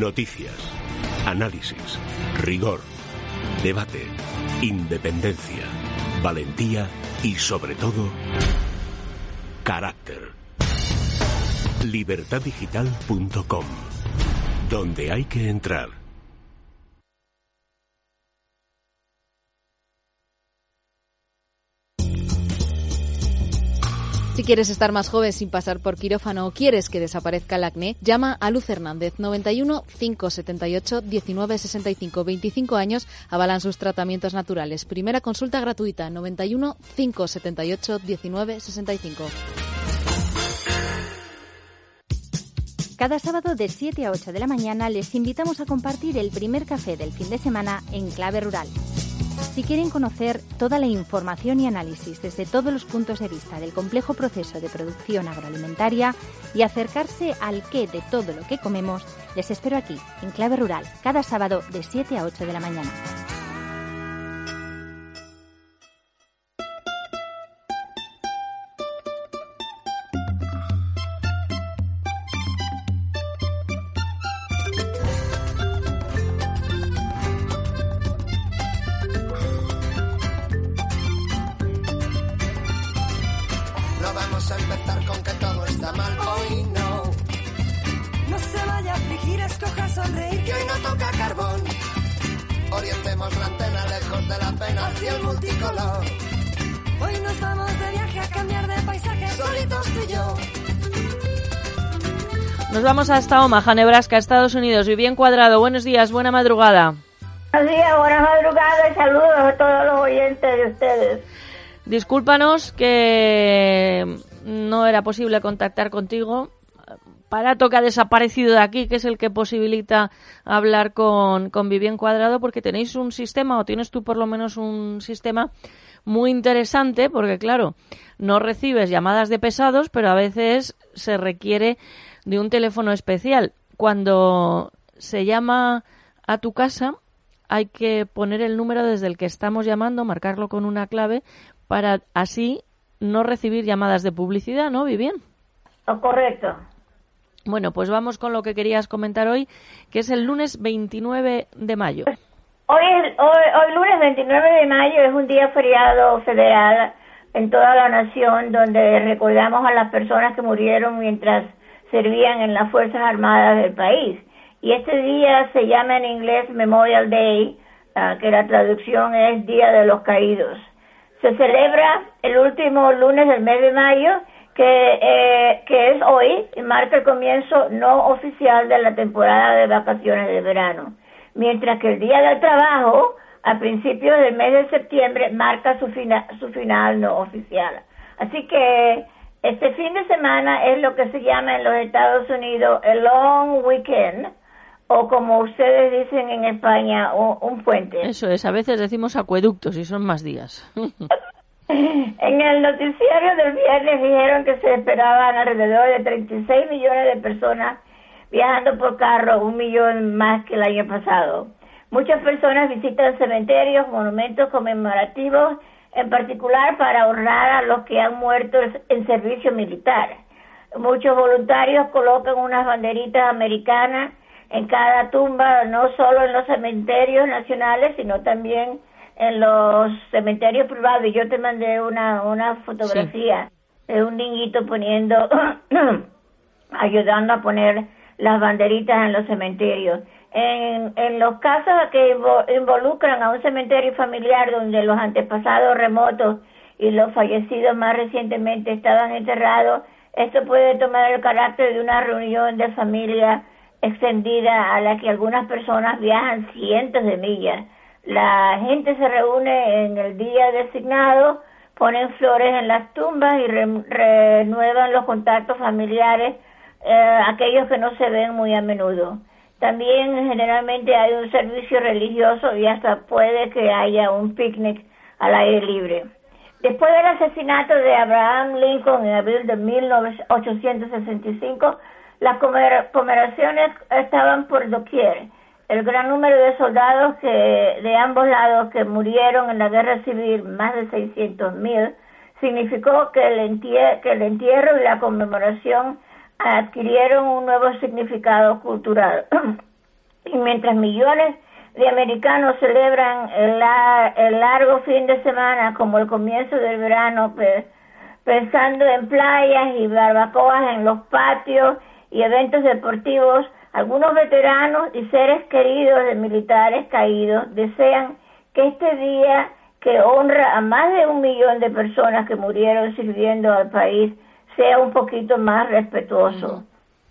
Noticias, análisis, rigor, debate, independencia, valentía y sobre todo, carácter. Libertaddigital.com, donde hay que entrar. Si quieres estar más joven sin pasar por quirófano o quieres que desaparezca el acné, llama a Luz Hernández 91 578 19 65 25 años avalan sus tratamientos naturales. Primera consulta gratuita 91 578 19 65. Cada sábado de 7 a 8 de la mañana les invitamos a compartir el primer café del fin de semana en Clave Rural. Si quieren conocer toda la información y análisis desde todos los puntos de vista del complejo proceso de producción agroalimentaria y acercarse al qué de todo lo que comemos, les espero aquí, en Clave Rural, cada sábado de 7 a 8 de la mañana. Vamos hasta Omaha, Nebraska, Estados Unidos. Vivian Cuadrado, buenos días, buena madrugada. Buenos días, buenas madrugadas y saludos a todos los oyentes de ustedes. Discúlpanos que no era posible contactar contigo. Parato que ha desaparecido de aquí, que es el que posibilita hablar con, con Vivien Cuadrado, porque tenéis un sistema, o tienes tú por lo menos un sistema muy interesante, porque claro, no recibes llamadas de pesados, pero a veces se requiere de un teléfono especial. Cuando se llama a tu casa, hay que poner el número desde el que estamos llamando, marcarlo con una clave, para así no recibir llamadas de publicidad, ¿no, Vivien? Oh, correcto. Bueno, pues vamos con lo que querías comentar hoy, que es el lunes 29 de mayo. Hoy, es, hoy, hoy lunes 29 de mayo es un día feriado federal en toda la nación donde recordamos a las personas que murieron mientras servían en las Fuerzas Armadas del país. Y este día se llama en inglés Memorial Day, uh, que la traducción es Día de los Caídos. Se celebra el último lunes del mes de mayo, que, eh, que es hoy, y marca el comienzo no oficial de la temporada de vacaciones de verano. Mientras que el Día del Trabajo, a principios del mes de septiembre, marca su, fina, su final no oficial. Así que este fin de semana es lo que se llama en los Estados Unidos el Long Weekend, o como ustedes dicen en España, un, un puente. Eso es, a veces decimos acueductos y son más días. en el noticiario del viernes dijeron que se esperaban alrededor de 36 millones de personas viajando por carro, un millón más que el año pasado. Muchas personas visitan cementerios, monumentos conmemorativos, en particular para honrar a los que han muerto en servicio militar. Muchos voluntarios colocan unas banderitas americanas en cada tumba, no solo en los cementerios nacionales, sino también en los cementerios privados. Yo te mandé una, una fotografía sí. de un niñito poniendo, ayudando a poner las banderitas en los cementerios. En, los casos que involucran a un cementerio familiar donde los antepasados remotos y los fallecidos más recientemente estaban enterrados, esto puede tomar el carácter de una reunión de familia extendida a la que algunas personas viajan cientos de millas. La gente se reúne en el día designado, ponen flores en las tumbas y re renuevan los contactos familiares, eh, aquellos que no se ven muy a menudo. También generalmente hay un servicio religioso y hasta puede que haya un picnic al aire libre. Después del asesinato de Abraham Lincoln en abril de 1865, las conmemoraciones estaban por doquier. El gran número de soldados que de ambos lados que murieron en la guerra civil, más de 600 mil, significó que el, entierro, que el entierro y la conmemoración adquirieron un nuevo significado cultural. Y mientras millones de americanos celebran el, largo fin de semana como el comienzo del verano, pensando en playas y barbacoas en los patios y eventos deportivos, algunos veteranos y seres queridos de militares caídos desean que este día que honra a más de un millón de personas que murieron sirviendo al país sea un poquito más respetuoso.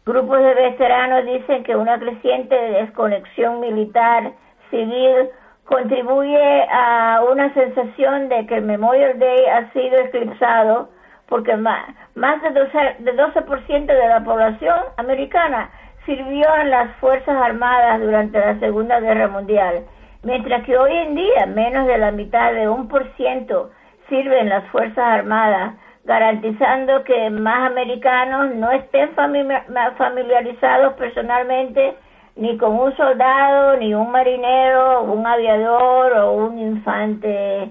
Grupos de veteranos dicen que una creciente desconexión militar civil contribuye a una sensación de que el Memorial Day ha sido eclipsado porque más, de 12%, de, 12 de la población americana sirvió en las Fuerzas Armadas durante la Segunda Guerra Mundial, mientras que hoy en día menos de la mitad de un por ciento sirve en las Fuerzas Armadas, garantizando que más americanos no estén familiarizados personalmente ni con un soldado, ni un marinero, un aviador o un infante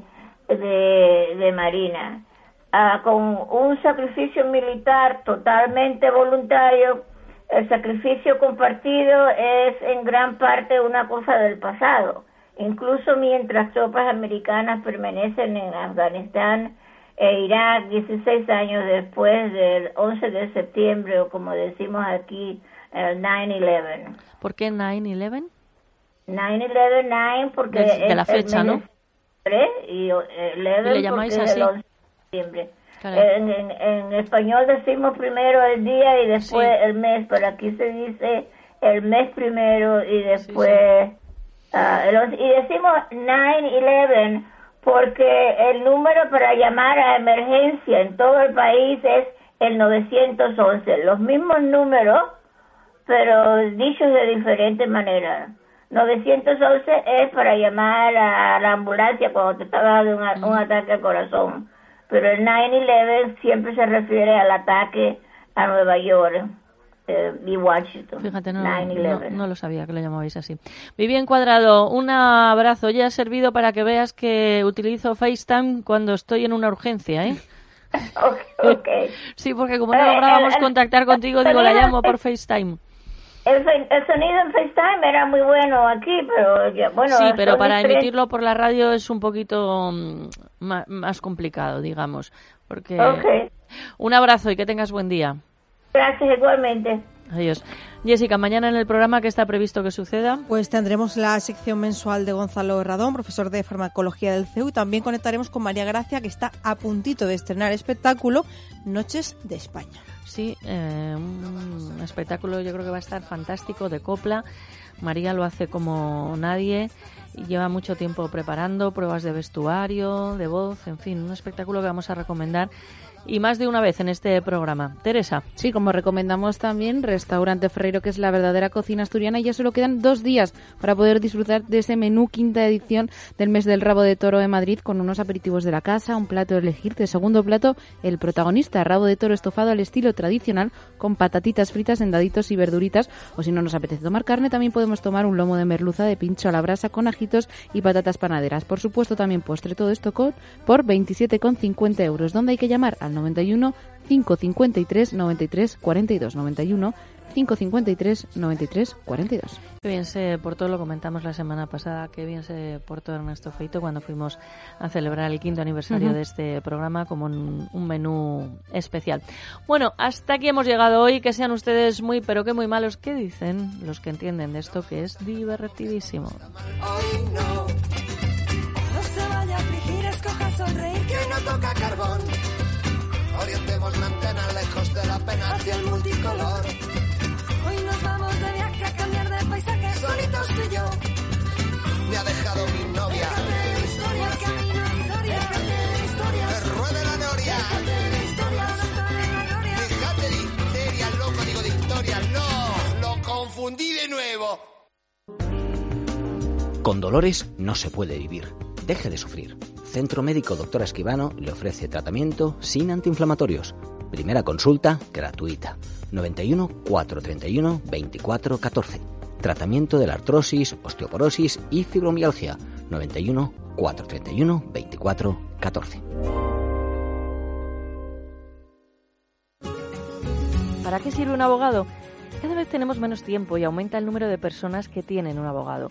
de, marina. Ah, con un sacrificio militar totalmente voluntario, el sacrificio compartido es en gran parte una cosa del pasado. Incluso mientras tropas americanas permanecen en Afganistán e Irak 16 años después del 11 de septiembre o como decimos aquí, el 9-11. ¿Por qué 9-11? 9-11, 9 porque... De, la fecha, ¿no? Y 11 le llamáis así? septiembre. En, en, español decimos primero el día y después el mes, pero aquí se dice el mes primero y después... Ah, y decimos 9-11 porque el número para llamar a emergencia en todo el país es el 911. Los mismos números, pero dichos de diferente manera. 911 es para llamar a la ambulancia cuando te está dando un ataque al corazón pero el 9-11 siempre se refiere al ataque a Nueva York. Eh, y Washington. Fíjate, no, no, lo sabía que lo llamabais así. Bien cuadrado, un abrazo. Ya ha servido para que veas que utilizo FaceTime cuando estoy en una urgencia, ¿eh? okay, sí, porque como no eh, lográbamos contactar contigo, digo, la llamo por FaceTime. El, sonido en FaceTime era muy bueno aquí, pero bueno. Sí, pero para emitirlo por la radio es un poquito mm, más, complicado, digamos. Porque. Un abrazo y que tengas buen día. Gracias, igualmente. Adiós. Jessica, mañana en el programa, ¿qué está previsto que suceda? Pues tendremos la sección mensual de Gonzalo Radón, profesor de farmacología del CEU, y también conectaremos con María Gracia, que está a puntito de estrenar espectáculo Noches de España. Sí, eh, un espectáculo yo creo que va a estar fantástico de copla. María lo hace como nadie y lleva mucho tiempo preparando pruebas de vestuario, de voz, en fin, un espectáculo que vamos a recomendar y más de una vez en este programa. Teresa. Sí, como recomendamos también, Restaurante Ferreiro, que es la verdadera cocina asturiana, y ya solo quedan dos días para poder disfrutar de ese menú quinta edición del mes del rabo de toro de Madrid con unos aperitivos de la casa, un plato de elegir, de segundo plato, el protagonista, rabo de toro estofado al estilo tradicional con patatitas fritas en daditos y verduritas, o si no nos apetece tomar carne, también podemos tomar un lomo de merluza de pincho a la brasa con ajitos y patatas panaderas. Por supuesto, también postre, todo esto con, por 27,50 euros, donde hay que llamar al 91 553 93 42 91 553 93 42. Qué bien se portó, lo comentamos la semana pasada, qué bien se portó Ernesto Feito cuando fuimos a celebrar el quinto aniversario de este programa como un, un, menú especial. Bueno, hasta aquí hemos llegado hoy, que sean ustedes muy pero que muy malos, ¿qué dicen los que entienden de esto que es divertidísimo? no. no se vaya a afligir, escoja sonreír, que no toca carbón. Orientemos la antena lejos de la pena hacia el multicolor. Hoy nos vamos de viaje a cambiar de paisaje. Solitos tú y yo. Me ha dejado mi novia. El historia, el camino, historia. El historia. Que ruede la noria. El historia, la gloria. Fíjate de histeria, loco, digo de historia. No, lo confundí de nuevo. Con dolores no se puede vivir. Deje de sufrir. Centro Médico Doctora Esquivano le ofrece tratamiento sin antiinflamatorios. Primera consulta gratuita. 91 431 24 14. Tratamiento de la artrosis, osteoporosis y fibromialgia. 91 431 24 14. ¿Para qué sirve un abogado? Cada vez tenemos menos tiempo y aumenta el número de personas que tienen un abogado.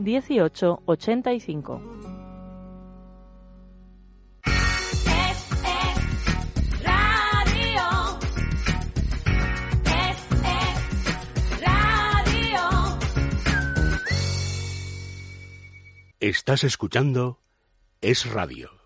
1885. Estás escuchando Es Radio.